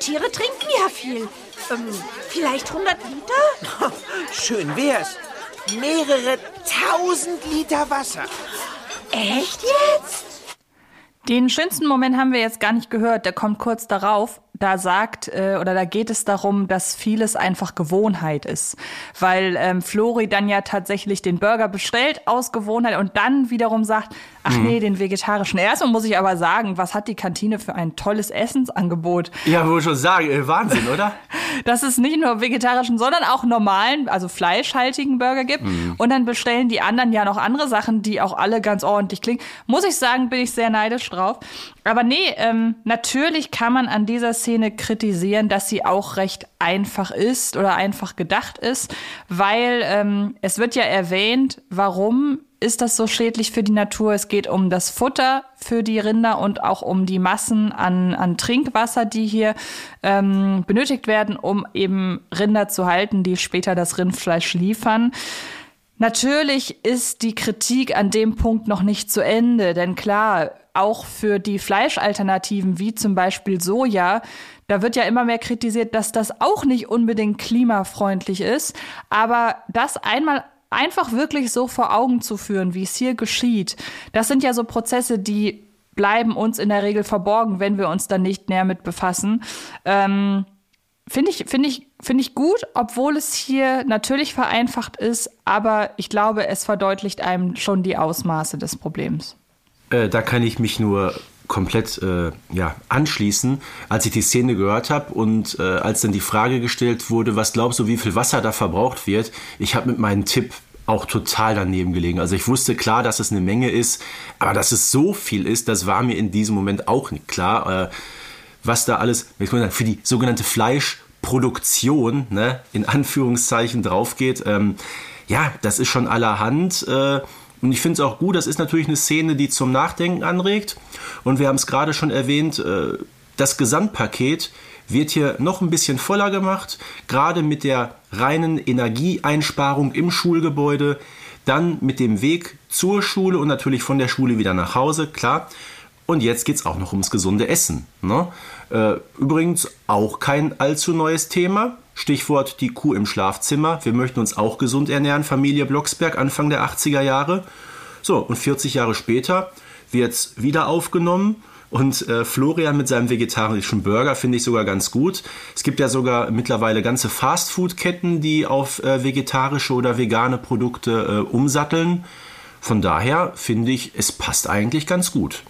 S1: Tiere trinken ja viel. Ähm, vielleicht 100 Liter?
S4: Schön wär's. Mehrere tausend Liter Wasser.
S1: Echt jetzt?
S2: Den schönsten Moment haben wir jetzt gar nicht gehört. Der kommt kurz darauf. Da sagt äh, oder da geht es darum, dass vieles einfach Gewohnheit ist, weil ähm, Flori dann ja tatsächlich den Burger bestellt aus Gewohnheit und dann wiederum sagt, ach nee, den vegetarischen. Erstmal muss ich aber sagen, was hat die Kantine für ein tolles Essensangebot?
S3: Ja, wo ich schon sagen, äh, Wahnsinn, oder?
S2: dass es nicht nur vegetarischen, sondern auch normalen, also fleischhaltigen Burger gibt. Mhm. Und dann bestellen die anderen ja noch andere Sachen, die auch alle ganz ordentlich klingen. Muss ich sagen, bin ich sehr neidisch drauf. Aber nee, ähm, natürlich kann man an dieser Szene kritisieren, dass sie auch recht einfach ist oder einfach gedacht ist, weil ähm, es wird ja erwähnt, warum ist das so schädlich für die Natur. Es geht um das Futter für die Rinder und auch um die Massen an, an Trinkwasser, die hier ähm, benötigt werden, um eben Rinder zu halten, die später das Rindfleisch liefern. Natürlich ist die Kritik an dem Punkt noch nicht zu Ende, denn klar, auch für die Fleischalternativen wie zum Beispiel Soja, da wird ja immer mehr kritisiert, dass das auch nicht unbedingt klimafreundlich ist. Aber das einmal einfach wirklich so vor Augen zu führen, wie es hier geschieht, das sind ja so Prozesse, die bleiben uns in der Regel verborgen, wenn wir uns dann nicht näher mit befassen. Ähm, Finde ich, finde ich, finde ich gut, obwohl es hier natürlich vereinfacht ist, aber ich glaube, es verdeutlicht einem schon die Ausmaße des Problems.
S3: Äh, da kann ich mich nur komplett äh, ja, anschließen, als ich die Szene gehört habe und äh, als dann die Frage gestellt wurde, was glaubst du, wie viel Wasser da verbraucht wird, ich habe mit meinem Tipp auch total daneben gelegen. Also ich wusste klar, dass es eine Menge ist, aber dass es so viel ist, das war mir in diesem Moment auch nicht klar. Äh, was da alles für die sogenannte Fleischproduktion, ne, in Anführungszeichen draufgeht, ähm, ja, das ist schon allerhand. Äh, und ich finde es auch gut, das ist natürlich eine Szene, die zum Nachdenken anregt. Und wir haben es gerade schon erwähnt, äh, das Gesamtpaket wird hier noch ein bisschen voller gemacht, gerade mit der reinen Energieeinsparung im Schulgebäude, dann mit dem Weg zur Schule und natürlich von der Schule wieder nach Hause, klar. Und jetzt geht es auch noch ums gesunde Essen. Ne? Äh, übrigens auch kein allzu neues Thema. Stichwort die Kuh im Schlafzimmer. Wir möchten uns auch gesund ernähren, Familie Blocksberg, Anfang der 80er Jahre. So, und 40 Jahre später wird es wieder aufgenommen. Und äh, Florian mit seinem vegetarischen Burger finde ich sogar ganz gut. Es gibt ja sogar mittlerweile ganze Fastfood-Ketten, die auf äh, vegetarische oder vegane Produkte äh, umsatteln. Von daher finde ich, es passt eigentlich ganz gut.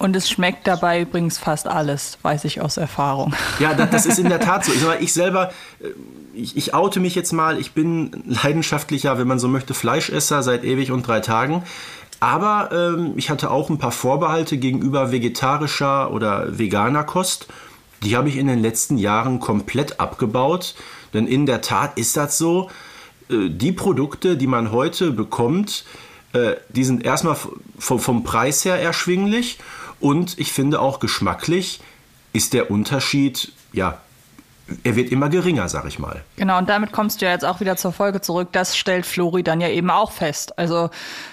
S2: Und es schmeckt dabei übrigens fast alles, weiß ich aus Erfahrung.
S3: Ja, das, das ist in der Tat so. Ich, ich selber, äh, ich, ich, oute mich jetzt mal, ich bin leidenschaftlicher, wenn man so möchte, Fleischesser seit ewig und drei Tagen. Aber ähm, ich hatte auch ein paar Vorbehalte gegenüber vegetarischer oder veganer Kost. Die habe ich in den letzten Jahren komplett abgebaut. Denn in der Tat ist das so, äh, die Produkte, die man heute bekommt, äh, die sind erstmal vom, vom Preis her erschwinglich und ich finde auch geschmacklich ist der Unterschied, ja, er wird immer geringer, sag ich mal.
S2: Genau, und damit kommst du ja jetzt auch wieder zur Folge zurück. Das stellt Flori dann ja eben auch fest. Also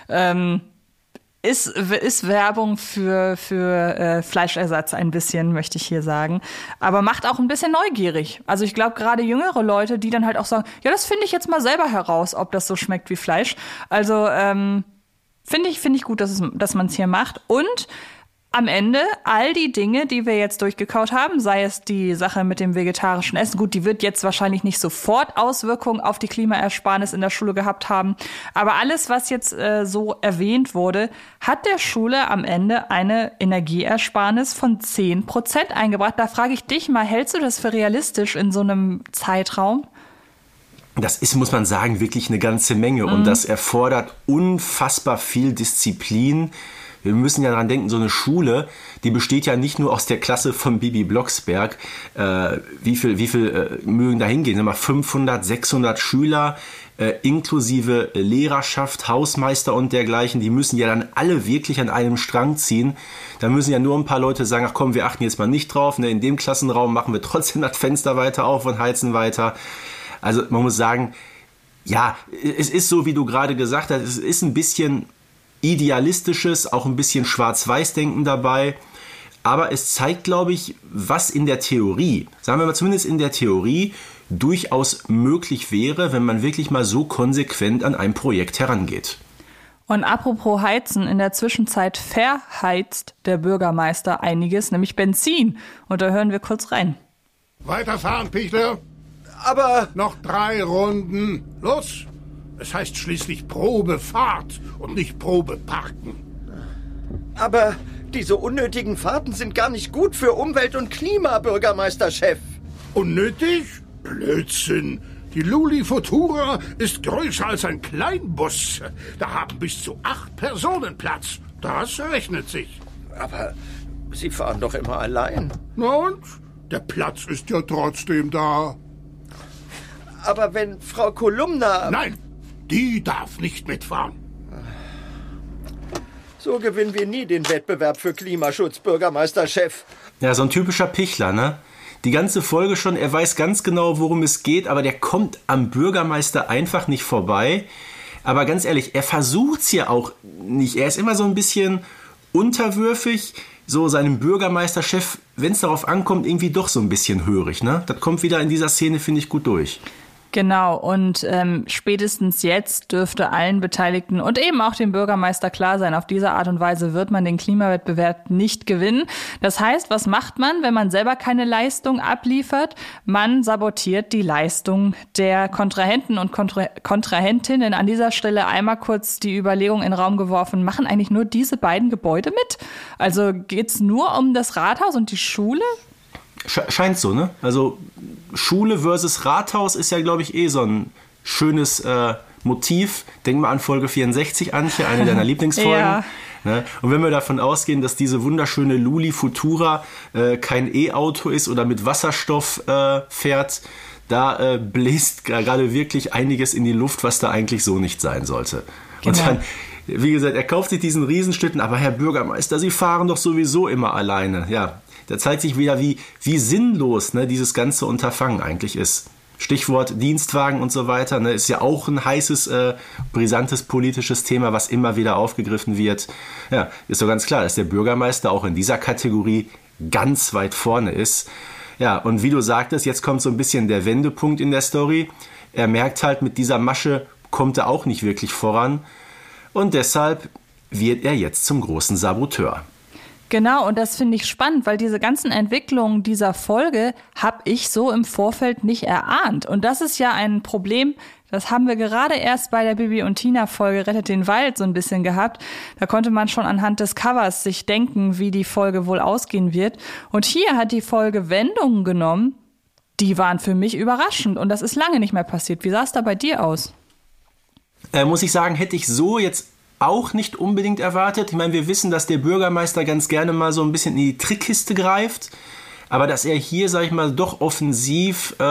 S2: ähm, ist, ist Werbung für, für äh, Fleischersatz ein bisschen, möchte ich hier sagen. Aber macht auch ein bisschen neugierig. Also ich glaube, gerade jüngere Leute, die dann halt auch sagen, ja, das finde ich jetzt mal selber heraus, ob das so schmeckt wie Fleisch. Also ähm, finde ich, finde ich gut, dass, dass man es hier macht. Und am Ende all die Dinge, die wir jetzt durchgekaut haben, sei es die Sache mit dem vegetarischen Essen, gut, die wird jetzt wahrscheinlich nicht sofort Auswirkungen auf die Klimaersparnis in der Schule gehabt haben, aber alles, was jetzt äh, so erwähnt wurde, hat der Schule am Ende eine Energieersparnis von 10 Prozent eingebracht. Da frage ich dich mal, hältst du das für realistisch in so einem Zeitraum?
S3: Das ist, muss man sagen, wirklich eine ganze Menge mhm. und das erfordert unfassbar viel Disziplin wir müssen ja daran denken, so eine Schule, die besteht ja nicht nur aus der Klasse von Bibi Blocksberg. Äh, wie viel, wie viel äh, mögen da hingehen? 500, 600 Schüler, äh, inklusive Lehrerschaft, Hausmeister und dergleichen, die müssen ja dann alle wirklich an einem Strang ziehen. Da müssen ja nur ein paar Leute sagen, ach komm, wir achten jetzt mal nicht drauf. Ne? In dem Klassenraum machen wir trotzdem das Fenster weiter auf und heizen weiter. Also man muss sagen, ja, es ist so, wie du gerade gesagt hast, es ist ein bisschen idealistisches, auch ein bisschen Schwarz-Weiß-Denken dabei. Aber es zeigt, glaube ich, was in der Theorie, sagen wir mal zumindest in der Theorie, durchaus möglich wäre, wenn man wirklich mal so konsequent an ein Projekt herangeht.
S2: Und apropos Heizen, in der Zwischenzeit verheizt der Bürgermeister einiges, nämlich Benzin. Und da hören wir kurz rein.
S7: Weiterfahren, Pichler.
S4: Aber.
S7: Noch drei Runden. Los! Es heißt schließlich Probefahrt und nicht Probeparken.
S4: Aber diese unnötigen Fahrten sind gar nicht gut für Umwelt und Klima, Bürgermeisterchef.
S7: Unnötig? Blödsinn. Die Luli Futura ist größer als ein Kleinbus. Da haben bis zu acht Personen Platz. Das rechnet sich.
S4: Aber Sie fahren doch immer allein.
S7: Na und? Der Platz ist ja trotzdem da.
S4: Aber wenn Frau Kolumna...
S7: Nein, die darf nicht mitfahren.
S4: So gewinnen wir nie den Wettbewerb für Klimaschutz, Bürgermeisterchef.
S3: Ja, so ein typischer Pichler, ne? Die ganze Folge schon, er weiß ganz genau, worum es geht, aber der kommt am Bürgermeister einfach nicht vorbei. Aber ganz ehrlich, er versucht's ja auch nicht. Er ist immer so ein bisschen unterwürfig, so seinem Bürgermeisterchef, wenn es darauf ankommt, irgendwie doch so ein bisschen hörig. Ne? Das kommt wieder in dieser Szene, finde ich, gut durch.
S2: Genau, und ähm, spätestens jetzt dürfte allen Beteiligten und eben auch dem Bürgermeister klar sein, auf diese Art und Weise wird man den Klimawettbewerb nicht gewinnen. Das heißt, was macht man, wenn man selber keine Leistung abliefert? Man sabotiert die Leistung der Kontrahenten und Kontra Kontrahentinnen. An dieser Stelle einmal kurz die Überlegung in den Raum geworfen, machen eigentlich nur diese beiden Gebäude mit? Also geht's nur um das Rathaus und die Schule?
S3: Scheint so, ne? Also Schule versus Rathaus ist ja, glaube ich, eh so ein schönes äh, Motiv. Denk mal an Folge 64, Antje, eine deiner Lieblingsfolgen. ja. Ne? Und wenn wir davon ausgehen, dass diese wunderschöne Luli Futura äh, kein E-Auto ist oder mit Wasserstoff äh, fährt, da äh, bläst gerade wirklich einiges in die Luft, was da eigentlich so nicht sein sollte. Genau. Und dann, wie gesagt, er kauft sich diesen Riesenstütten, aber Herr Bürgermeister, Sie fahren doch sowieso immer alleine. Ja, da zeigt sich wieder, wie, wie sinnlos ne, dieses ganze Unterfangen eigentlich ist. Stichwort Dienstwagen und so weiter, ne, ist ja auch ein heißes, äh, brisantes politisches Thema, was immer wieder aufgegriffen wird. Ja, ist doch ganz klar, dass der Bürgermeister auch in dieser Kategorie ganz weit vorne ist. Ja, und wie du sagtest, jetzt kommt so ein bisschen der Wendepunkt in der Story. Er merkt halt, mit dieser Masche kommt er auch nicht wirklich voran. Und deshalb wird er jetzt zum großen Saboteur.
S2: Genau, und das finde ich spannend, weil diese ganzen Entwicklungen dieser Folge habe ich so im Vorfeld nicht erahnt. Und das ist ja ein Problem, das haben wir gerade erst bei der Bibi und Tina Folge Rettet den Wald so ein bisschen gehabt. Da konnte man schon anhand des Covers sich denken, wie die Folge wohl ausgehen wird. Und hier hat die Folge Wendungen genommen, die waren für mich überraschend. Und das ist lange nicht mehr passiert. Wie sah es da bei dir aus?
S3: Äh, muss ich sagen, hätte ich so jetzt auch nicht unbedingt erwartet. Ich meine, wir wissen, dass der Bürgermeister ganz gerne mal so ein bisschen in die Trickkiste greift, aber dass er hier, sag ich mal, doch offensiv äh,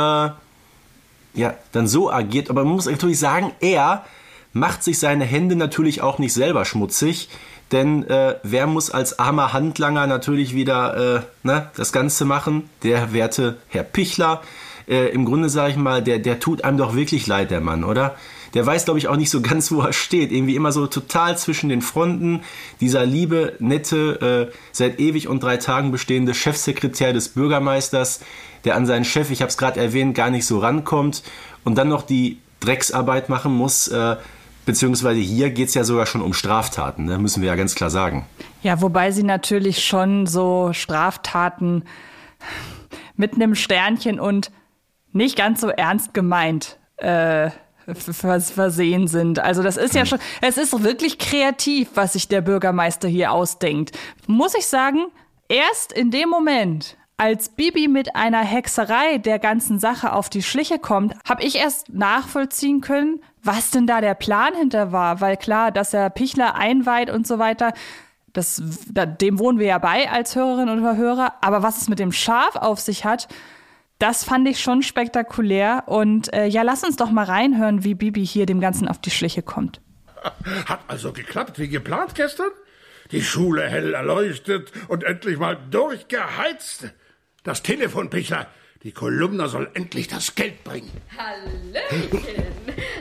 S3: ja, dann so agiert. Aber man muss natürlich sagen, er macht sich seine Hände natürlich auch nicht selber schmutzig, denn äh, wer muss als armer Handlanger natürlich wieder äh, ne, das Ganze machen? Der werte Herr Pichler. Äh, Im Grunde sage ich mal, der, der tut einem doch wirklich leid, der Mann, oder? der weiß, glaube ich, auch nicht so ganz, wo er steht. Irgendwie immer so total zwischen den Fronten. Dieser liebe, nette, äh, seit ewig und drei Tagen bestehende Chefsekretär des Bürgermeisters, der an seinen Chef, ich habe es gerade erwähnt, gar nicht so rankommt und dann noch die Drecksarbeit machen muss. Äh, beziehungsweise hier geht es ja sogar schon um Straftaten, ne? müssen wir ja ganz klar sagen.
S2: Ja, wobei sie natürlich schon so Straftaten mit einem Sternchen und nicht ganz so ernst gemeint äh, versehen sind. Also das ist ja schon, es ist wirklich kreativ, was sich der Bürgermeister hier ausdenkt. Muss ich sagen, erst in dem Moment, als Bibi mit einer Hexerei der ganzen Sache auf die Schliche kommt, habe ich erst nachvollziehen können, was denn da der Plan hinter war. Weil klar, dass er Pichler einweiht und so weiter, das, dem wohnen wir ja bei als Hörerinnen und Hörer. Aber was es mit dem Schaf auf sich hat, das fand ich schon spektakulär. Und äh, ja, lass uns doch mal reinhören, wie Bibi hier dem Ganzen auf die Schliche kommt.
S7: Hat also geklappt wie geplant gestern? Die Schule hell erleuchtet und endlich mal durchgeheizt. Das Telefon, Pichler. Die Kolumna soll endlich das Geld bringen.
S6: Hallöchen.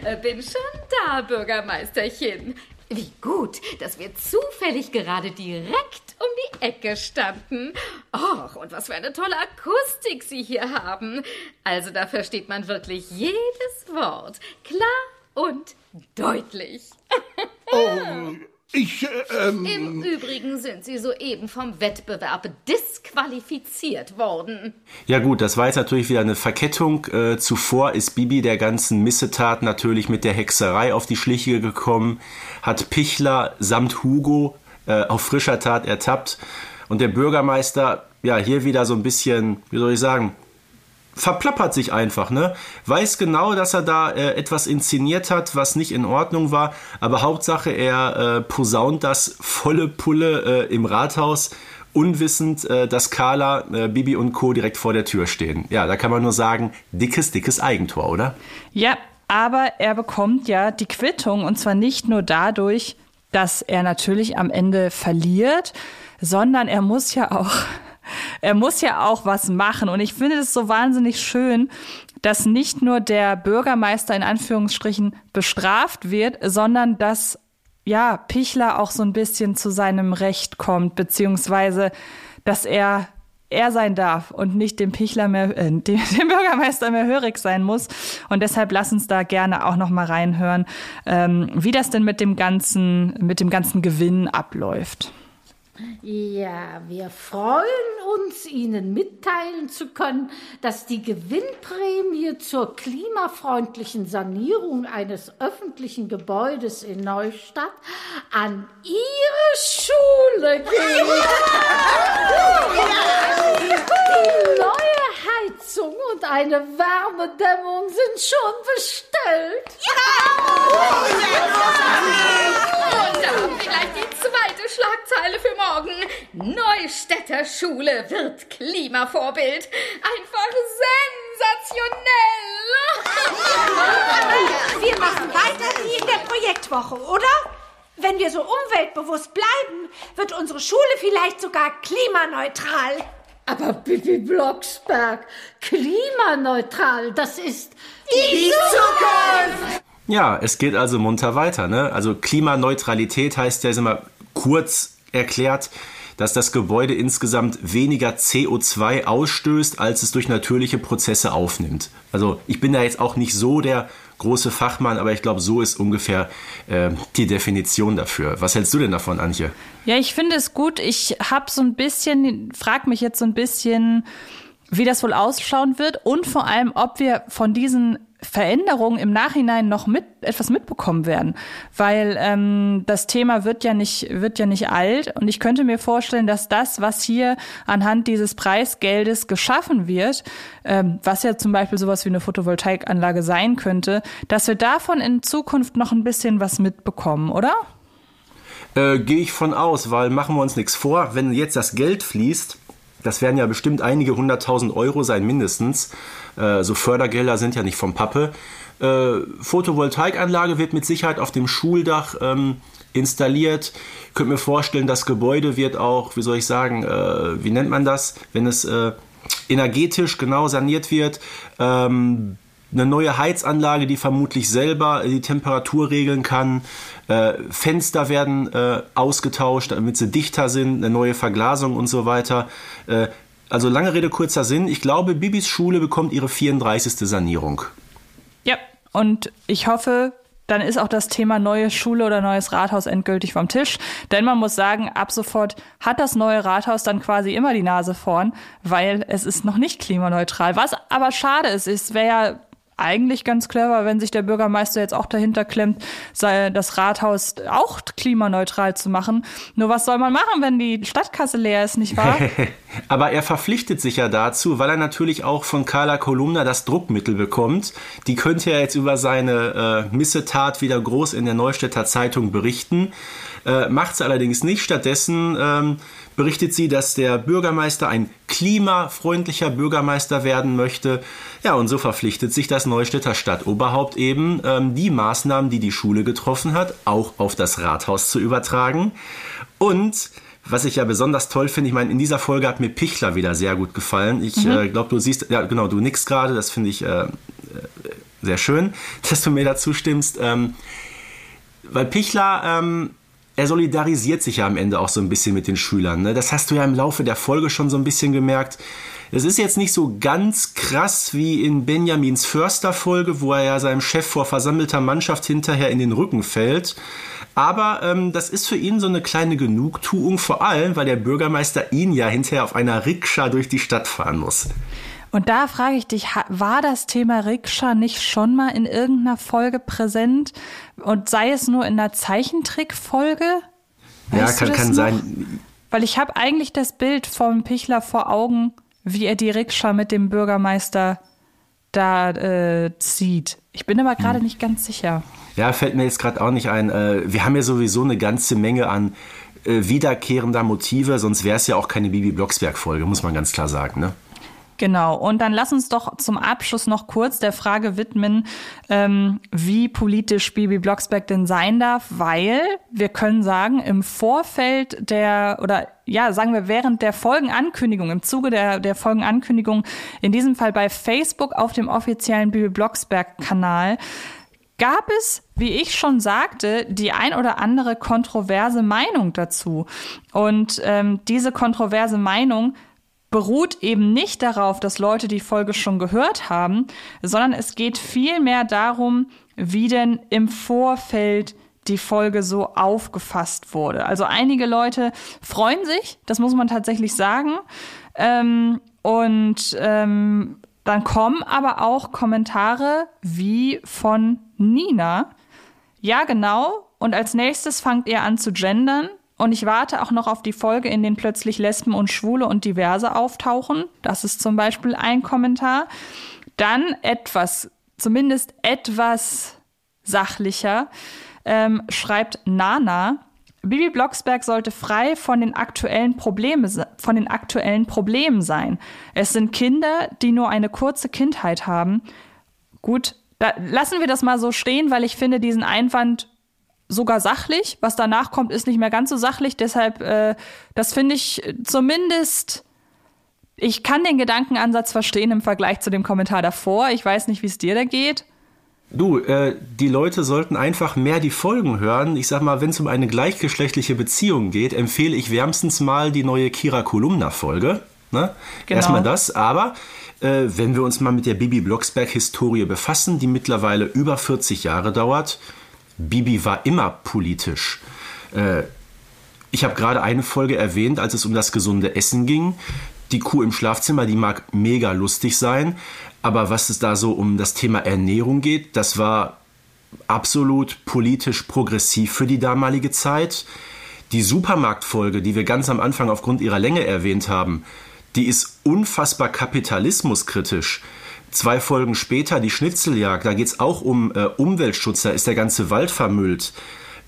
S6: Äh, bin schon da, Bürgermeisterchen. Wie gut, dass wir zufällig gerade direkt um die Ecke standen. Och, und was für eine tolle Akustik Sie hier haben. Also da versteht man wirklich jedes Wort. Klar und deutlich.
S7: Oh, ich, äh, ähm
S6: Im Übrigen sind Sie soeben vom Wettbewerb disqualifiziert worden.
S3: Ja gut, das war jetzt natürlich wieder eine Verkettung. Äh, zuvor ist Bibi der ganzen Missetat natürlich mit der Hexerei auf die Schliche gekommen, hat Pichler samt Hugo äh, auf frischer Tat ertappt und der Bürgermeister, ja, hier wieder so ein bisschen, wie soll ich sagen, verplappert sich einfach, ne? Weiß genau, dass er da äh, etwas inszeniert hat, was nicht in Ordnung war, aber Hauptsache er äh, posaunt das volle Pulle äh, im Rathaus, unwissend, äh, dass Carla, äh, Bibi und Co. direkt vor der Tür stehen. Ja, da kann man nur sagen, dickes, dickes Eigentor, oder?
S2: Ja, aber er bekommt ja die Quittung und zwar nicht nur dadurch, dass er natürlich am Ende verliert, sondern er muss ja auch er muss ja auch was machen. Und ich finde es so wahnsinnig schön, dass nicht nur der Bürgermeister in Anführungsstrichen bestraft wird, sondern dass ja Pichler auch so ein bisschen zu seinem Recht kommt, beziehungsweise dass er er sein darf und nicht dem Pichler mehr, äh, dem, dem Bürgermeister mehr hörig sein muss. Und deshalb lass uns da gerne auch noch mal reinhören, ähm, wie das denn mit dem ganzen, mit dem ganzen Gewinn abläuft.
S5: Ja, wir freuen uns, Ihnen mitteilen zu können, dass die Gewinnprämie zur klimafreundlichen Sanierung eines öffentlichen Gebäudes in Neustadt an Ihre Schule geht. Die neue Heizung und eine Wärmedämmung sind schon bestellt.
S6: Und da haben wir gleich die zweite Schlagzeile für morgen. Neustädter Schule wird Klimavorbild. Einfach sensationell.
S1: Wir machen weiter wie in der Projektwoche, oder? Wenn wir so umweltbewusst bleiben, wird unsere Schule vielleicht sogar klimaneutral.
S5: Aber Bibi Blocksberg, klimaneutral, das ist
S1: Die Zukunft!
S3: Ja, es geht also munter weiter. Ne? Also Klimaneutralität heißt ja immer kurz erklärt, dass das Gebäude insgesamt weniger CO2 ausstößt, als es durch natürliche Prozesse aufnimmt. Also ich bin da jetzt auch nicht so der große Fachmann, aber ich glaube, so ist ungefähr äh, die Definition dafür. Was hältst du denn davon, Antje?
S2: Ja, ich finde es gut. Ich habe so ein bisschen, frag mich jetzt so ein bisschen, wie das wohl ausschauen wird und vor allem, ob wir von diesen Veränderungen im Nachhinein noch mit etwas mitbekommen werden, weil ähm, das Thema wird ja nicht wird ja nicht alt und ich könnte mir vorstellen, dass das, was hier anhand dieses Preisgeldes geschaffen wird, ähm, was ja zum Beispiel sowas wie eine Photovoltaikanlage sein könnte, dass wir davon in Zukunft noch ein bisschen was mitbekommen, oder?
S3: Äh, Gehe ich von aus, weil machen wir uns nichts vor, wenn jetzt das Geld fließt, das werden ja bestimmt einige hunderttausend Euro sein, mindestens. Äh, so Fördergelder sind ja nicht vom Pappe. Äh, Photovoltaikanlage wird mit Sicherheit auf dem Schuldach ähm, installiert. Ich könnte mir vorstellen, das Gebäude wird auch, wie soll ich sagen, äh, wie nennt man das, wenn es äh, energetisch genau saniert wird. Ähm, eine neue Heizanlage, die vermutlich selber die Temperatur regeln kann. Äh, Fenster werden äh, ausgetauscht, damit sie dichter sind, eine neue Verglasung und so weiter. Äh, also lange Rede, kurzer Sinn. Ich glaube, Bibis Schule bekommt ihre 34. Sanierung.
S2: Ja, und ich hoffe, dann ist auch das Thema neue Schule oder neues Rathaus endgültig vom Tisch. Denn man muss sagen, ab sofort hat das neue Rathaus dann quasi immer die Nase vorn, weil es ist noch nicht klimaneutral. Was aber schade ist, es wäre ja eigentlich ganz clever, wenn sich der Bürgermeister jetzt auch dahinter klemmt, sei das Rathaus auch klimaneutral zu machen. Nur was soll man machen, wenn die Stadtkasse leer ist, nicht wahr?
S3: Aber er verpflichtet sich ja dazu, weil er natürlich auch von Carla Kolumna das Druckmittel bekommt. Die könnte er jetzt über seine äh, Missetat wieder groß in der Neustädter Zeitung berichten. Äh, Macht es allerdings nicht. Stattdessen ähm, berichtet sie, dass der Bürgermeister ein klimafreundlicher Bürgermeister werden möchte. Ja, und so verpflichtet sich das Neustädter Stadtoberhaupt eben, ähm, die Maßnahmen, die die Schule getroffen hat, auch auf das Rathaus zu übertragen. Und was ich ja besonders toll finde, ich meine, in dieser Folge hat mir Pichler wieder sehr gut gefallen. Ich mhm. äh, glaube, du siehst, ja genau, du nix gerade, das finde ich äh, sehr schön, dass du mir dazu stimmst. Ähm, weil Pichler ähm, er solidarisiert sich ja am Ende auch so ein bisschen mit den Schülern. Ne? Das hast du ja im Laufe der Folge schon so ein bisschen gemerkt. Es ist jetzt nicht so ganz krass wie in Benjamins Förster-Folge, wo er ja seinem Chef vor versammelter Mannschaft hinterher in den Rücken fällt. Aber ähm, das ist für ihn so eine kleine Genugtuung, vor allem, weil der Bürgermeister ihn ja hinterher auf einer Rikscha durch die Stadt fahren muss.
S2: Und da frage ich dich, war das Thema Rikscha nicht schon mal in irgendeiner Folge präsent? Und sei es nur in einer Zeichentrickfolge?
S3: Ja, kann, kann sein.
S2: Weil ich habe eigentlich das Bild vom Pichler vor Augen, wie er die Rikscha mit dem Bürgermeister da äh, zieht. Ich bin aber gerade hm. nicht ganz sicher.
S3: Ja, fällt mir jetzt gerade auch nicht ein. Äh, wir haben ja sowieso eine ganze Menge an äh, wiederkehrender Motive, sonst wäre es ja auch keine Bibi Blocksberg-Folge, muss man ganz klar sagen. Ne?
S2: Genau, und dann lass uns doch zum Abschluss noch kurz der Frage widmen, ähm, wie politisch Bibi Blocksberg denn sein darf, weil wir können sagen, im Vorfeld der, oder ja, sagen wir während der Folgenankündigung, im Zuge der, der Folgenankündigung, in diesem Fall bei Facebook auf dem offiziellen Bibi Blocksberg-Kanal, gab es, wie ich schon sagte, die ein oder andere kontroverse Meinung dazu. Und ähm, diese kontroverse Meinung beruht eben nicht darauf, dass Leute die Folge schon gehört haben, sondern es geht vielmehr darum, wie denn im Vorfeld die Folge so aufgefasst wurde. Also einige Leute freuen sich, das muss man tatsächlich sagen. Ähm, und ähm, dann kommen aber auch Kommentare wie von Nina. Ja, genau. Und als nächstes fangt ihr an zu gendern. Und ich warte auch noch auf die Folge, in denen plötzlich Lesben und Schwule und Diverse auftauchen. Das ist zum Beispiel ein Kommentar. Dann etwas, zumindest etwas sachlicher, ähm, schreibt Nana. Bibi Blocksberg sollte frei von den aktuellen Probleme, von den aktuellen Problemen sein. Es sind Kinder, die nur eine kurze Kindheit haben. Gut, da lassen wir das mal so stehen, weil ich finde diesen Einwand sogar sachlich. Was danach kommt, ist nicht mehr ganz so sachlich. Deshalb, äh, das finde ich zumindest. Ich kann den Gedankenansatz verstehen im Vergleich zu dem Kommentar davor. Ich weiß nicht, wie es dir da geht.
S3: Du, äh, die Leute sollten einfach mehr die Folgen hören. Ich sag mal, wenn es um eine gleichgeschlechtliche Beziehung geht, empfehle ich wärmstens mal die neue Kira Kolumna-Folge. Ne? Genau. Erstmal das, aber äh, wenn wir uns mal mit der Bibi Blocksberg-Historie befassen, die mittlerweile über 40 Jahre dauert, Bibi war immer politisch. Äh, ich habe gerade eine Folge erwähnt, als es um das gesunde Essen ging. Die Kuh im Schlafzimmer, die mag mega lustig sein, aber was es da so um das Thema Ernährung geht, das war absolut politisch progressiv für die damalige Zeit. Die Supermarktfolge, die wir ganz am Anfang aufgrund ihrer Länge erwähnt haben, die ist unfassbar kapitalismuskritisch. Zwei Folgen später die Schnitzeljagd, da geht es auch um äh, Umweltschutz, da ist der ganze Wald vermüllt.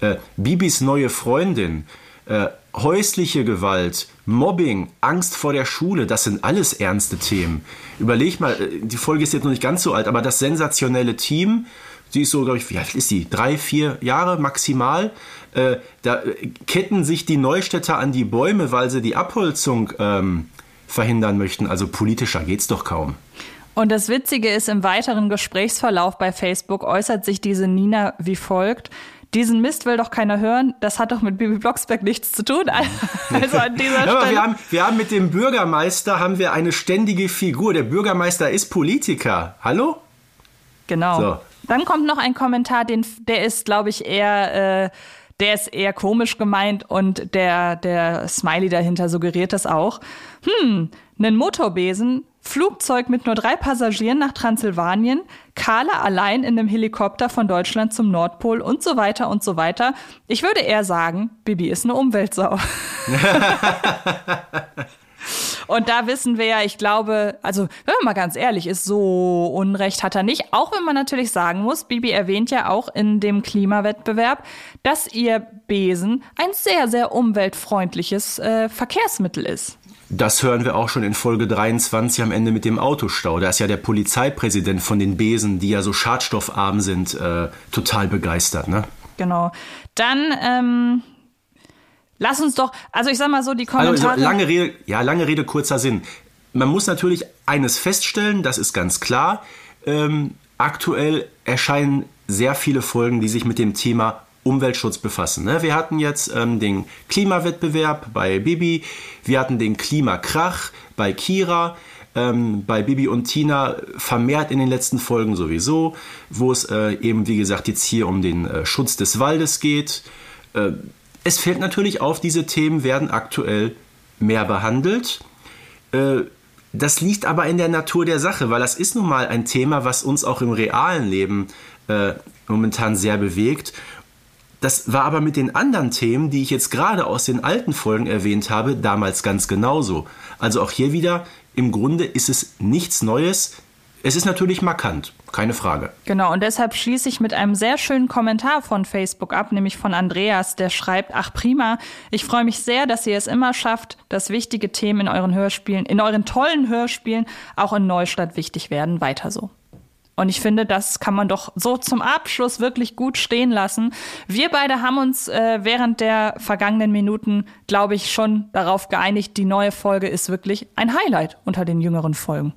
S3: Äh, Bibis neue Freundin, äh, häusliche Gewalt, Mobbing, Angst vor der Schule, das sind alles ernste Themen. Überleg mal, äh, die Folge ist jetzt noch nicht ganz so alt, aber das sensationelle Team, sie ist so, glaube ich, wie alt ist sie? Drei, vier Jahre maximal. Äh, da äh, ketten sich die Neustädter an die Bäume, weil sie die Abholzung ähm, verhindern möchten. Also politischer geht's doch kaum.
S2: Und das Witzige ist, im weiteren Gesprächsverlauf bei Facebook äußert sich diese Nina wie folgt. Diesen Mist will doch keiner hören. Das hat doch mit Bibi Blocksberg nichts zu tun. Also an dieser
S3: ja, Stelle. Wir haben, wir haben mit dem Bürgermeister haben wir eine ständige Figur. Der Bürgermeister ist Politiker. Hallo?
S2: Genau. So. Dann kommt noch ein Kommentar, den, der ist, glaube ich, eher, äh, der ist eher komisch gemeint und der, der Smiley dahinter suggeriert das auch. Hm, einen Motorbesen Flugzeug mit nur drei Passagieren nach Transsilvanien, Carla allein in einem Helikopter von Deutschland zum Nordpol und so weiter und so weiter. Ich würde eher sagen, Bibi ist eine Umweltsau. Und da wissen wir ja, ich glaube, also wenn man mal ganz ehrlich ist, so Unrecht hat er nicht. Auch wenn man natürlich sagen muss, Bibi erwähnt ja auch in dem Klimawettbewerb, dass ihr Besen ein sehr, sehr umweltfreundliches äh, Verkehrsmittel ist.
S3: Das hören wir auch schon in Folge 23 am Ende mit dem Autostau. Da ist ja der Polizeipräsident von den Besen, die ja so schadstoffarm sind, äh, total begeistert. Ne?
S2: Genau. Dann ähm, lass uns doch, also ich sag mal so, die Kommentare. Also,
S3: lange Rede, ja, lange Rede, kurzer Sinn. Man muss natürlich eines feststellen, das ist ganz klar. Ähm, aktuell erscheinen sehr viele Folgen, die sich mit dem Thema Umweltschutz befassen. Ne? Wir hatten jetzt ähm, den Klimawettbewerb bei Bibi, wir hatten den Klimakrach bei Kira, ähm, bei Bibi und Tina vermehrt in den letzten Folgen sowieso, wo es äh, eben, wie gesagt, jetzt hier um den äh, Schutz des Waldes geht. Äh, es fällt natürlich auf, diese Themen werden aktuell mehr behandelt. Äh, das liegt aber in der Natur der Sache, weil das ist nun mal ein Thema, was uns auch im realen Leben äh, momentan sehr bewegt. Das war aber mit den anderen Themen, die ich jetzt gerade aus den alten Folgen erwähnt habe, damals ganz genauso. Also auch hier wieder, im Grunde ist es nichts Neues. Es ist natürlich markant, keine Frage.
S2: Genau, und deshalb schließe ich mit einem sehr schönen Kommentar von Facebook ab, nämlich von Andreas, der schreibt, ach prima, ich freue mich sehr, dass ihr es immer schafft, dass wichtige Themen in euren Hörspielen, in euren tollen Hörspielen auch in Neustadt wichtig werden. Weiter so. Und ich finde, das kann man doch so zum Abschluss wirklich gut stehen lassen. Wir beide haben uns äh, während der vergangenen Minuten, glaube ich, schon darauf geeinigt, die neue Folge ist wirklich ein Highlight unter den jüngeren Folgen.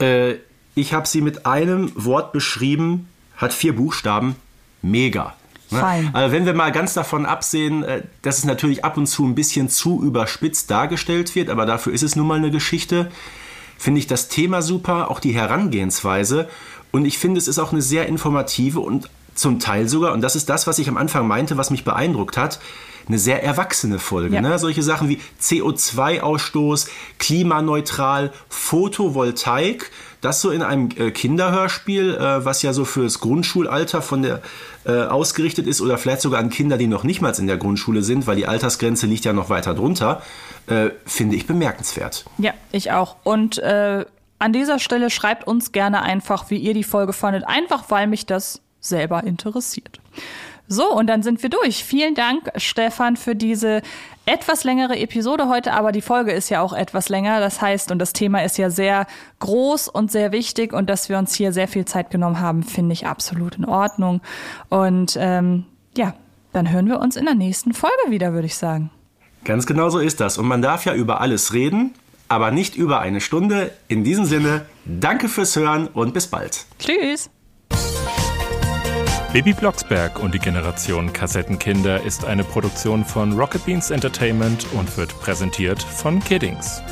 S3: Äh, ich habe sie mit einem Wort beschrieben, hat vier Buchstaben, mega. Ne?
S2: Fein.
S3: Also wenn wir mal ganz davon absehen, äh, dass es natürlich ab und zu ein bisschen zu überspitzt dargestellt wird, aber dafür ist es nun mal eine Geschichte, finde ich das Thema super, auch die Herangehensweise. Und ich finde, es ist auch eine sehr informative und zum Teil sogar, und das ist das, was ich am Anfang meinte, was mich beeindruckt hat, eine sehr erwachsene Folge.
S2: Ja.
S3: Ne? Solche Sachen wie CO2-Ausstoß, klimaneutral, Photovoltaik, das so in einem äh, Kinderhörspiel, äh, was ja so fürs Grundschulalter von der äh, ausgerichtet ist oder vielleicht sogar an Kinder, die noch nicht mal in der Grundschule sind, weil die Altersgrenze liegt ja noch weiter drunter, äh, finde ich bemerkenswert.
S2: Ja, ich auch. Und äh, an dieser Stelle schreibt uns gerne einfach, wie ihr die Folge fandet, einfach weil mich das selber interessiert. So, und dann sind wir durch. Vielen Dank, Stefan, für diese etwas längere Episode heute, aber die Folge ist ja auch etwas länger. Das heißt, und das Thema ist ja sehr groß und sehr wichtig und dass wir uns hier sehr viel Zeit genommen haben, finde ich absolut in Ordnung. Und ähm, ja, dann hören wir uns in der nächsten Folge wieder, würde ich sagen.
S3: Ganz genau so ist das. Und man darf ja über alles reden, aber nicht über eine Stunde. In diesem Sinne, danke fürs Hören und bis bald.
S2: Tschüss.
S8: Baby Blocksberg und die Generation Kassettenkinder ist eine Produktion von Rocket Beans Entertainment und wird präsentiert von Kiddings.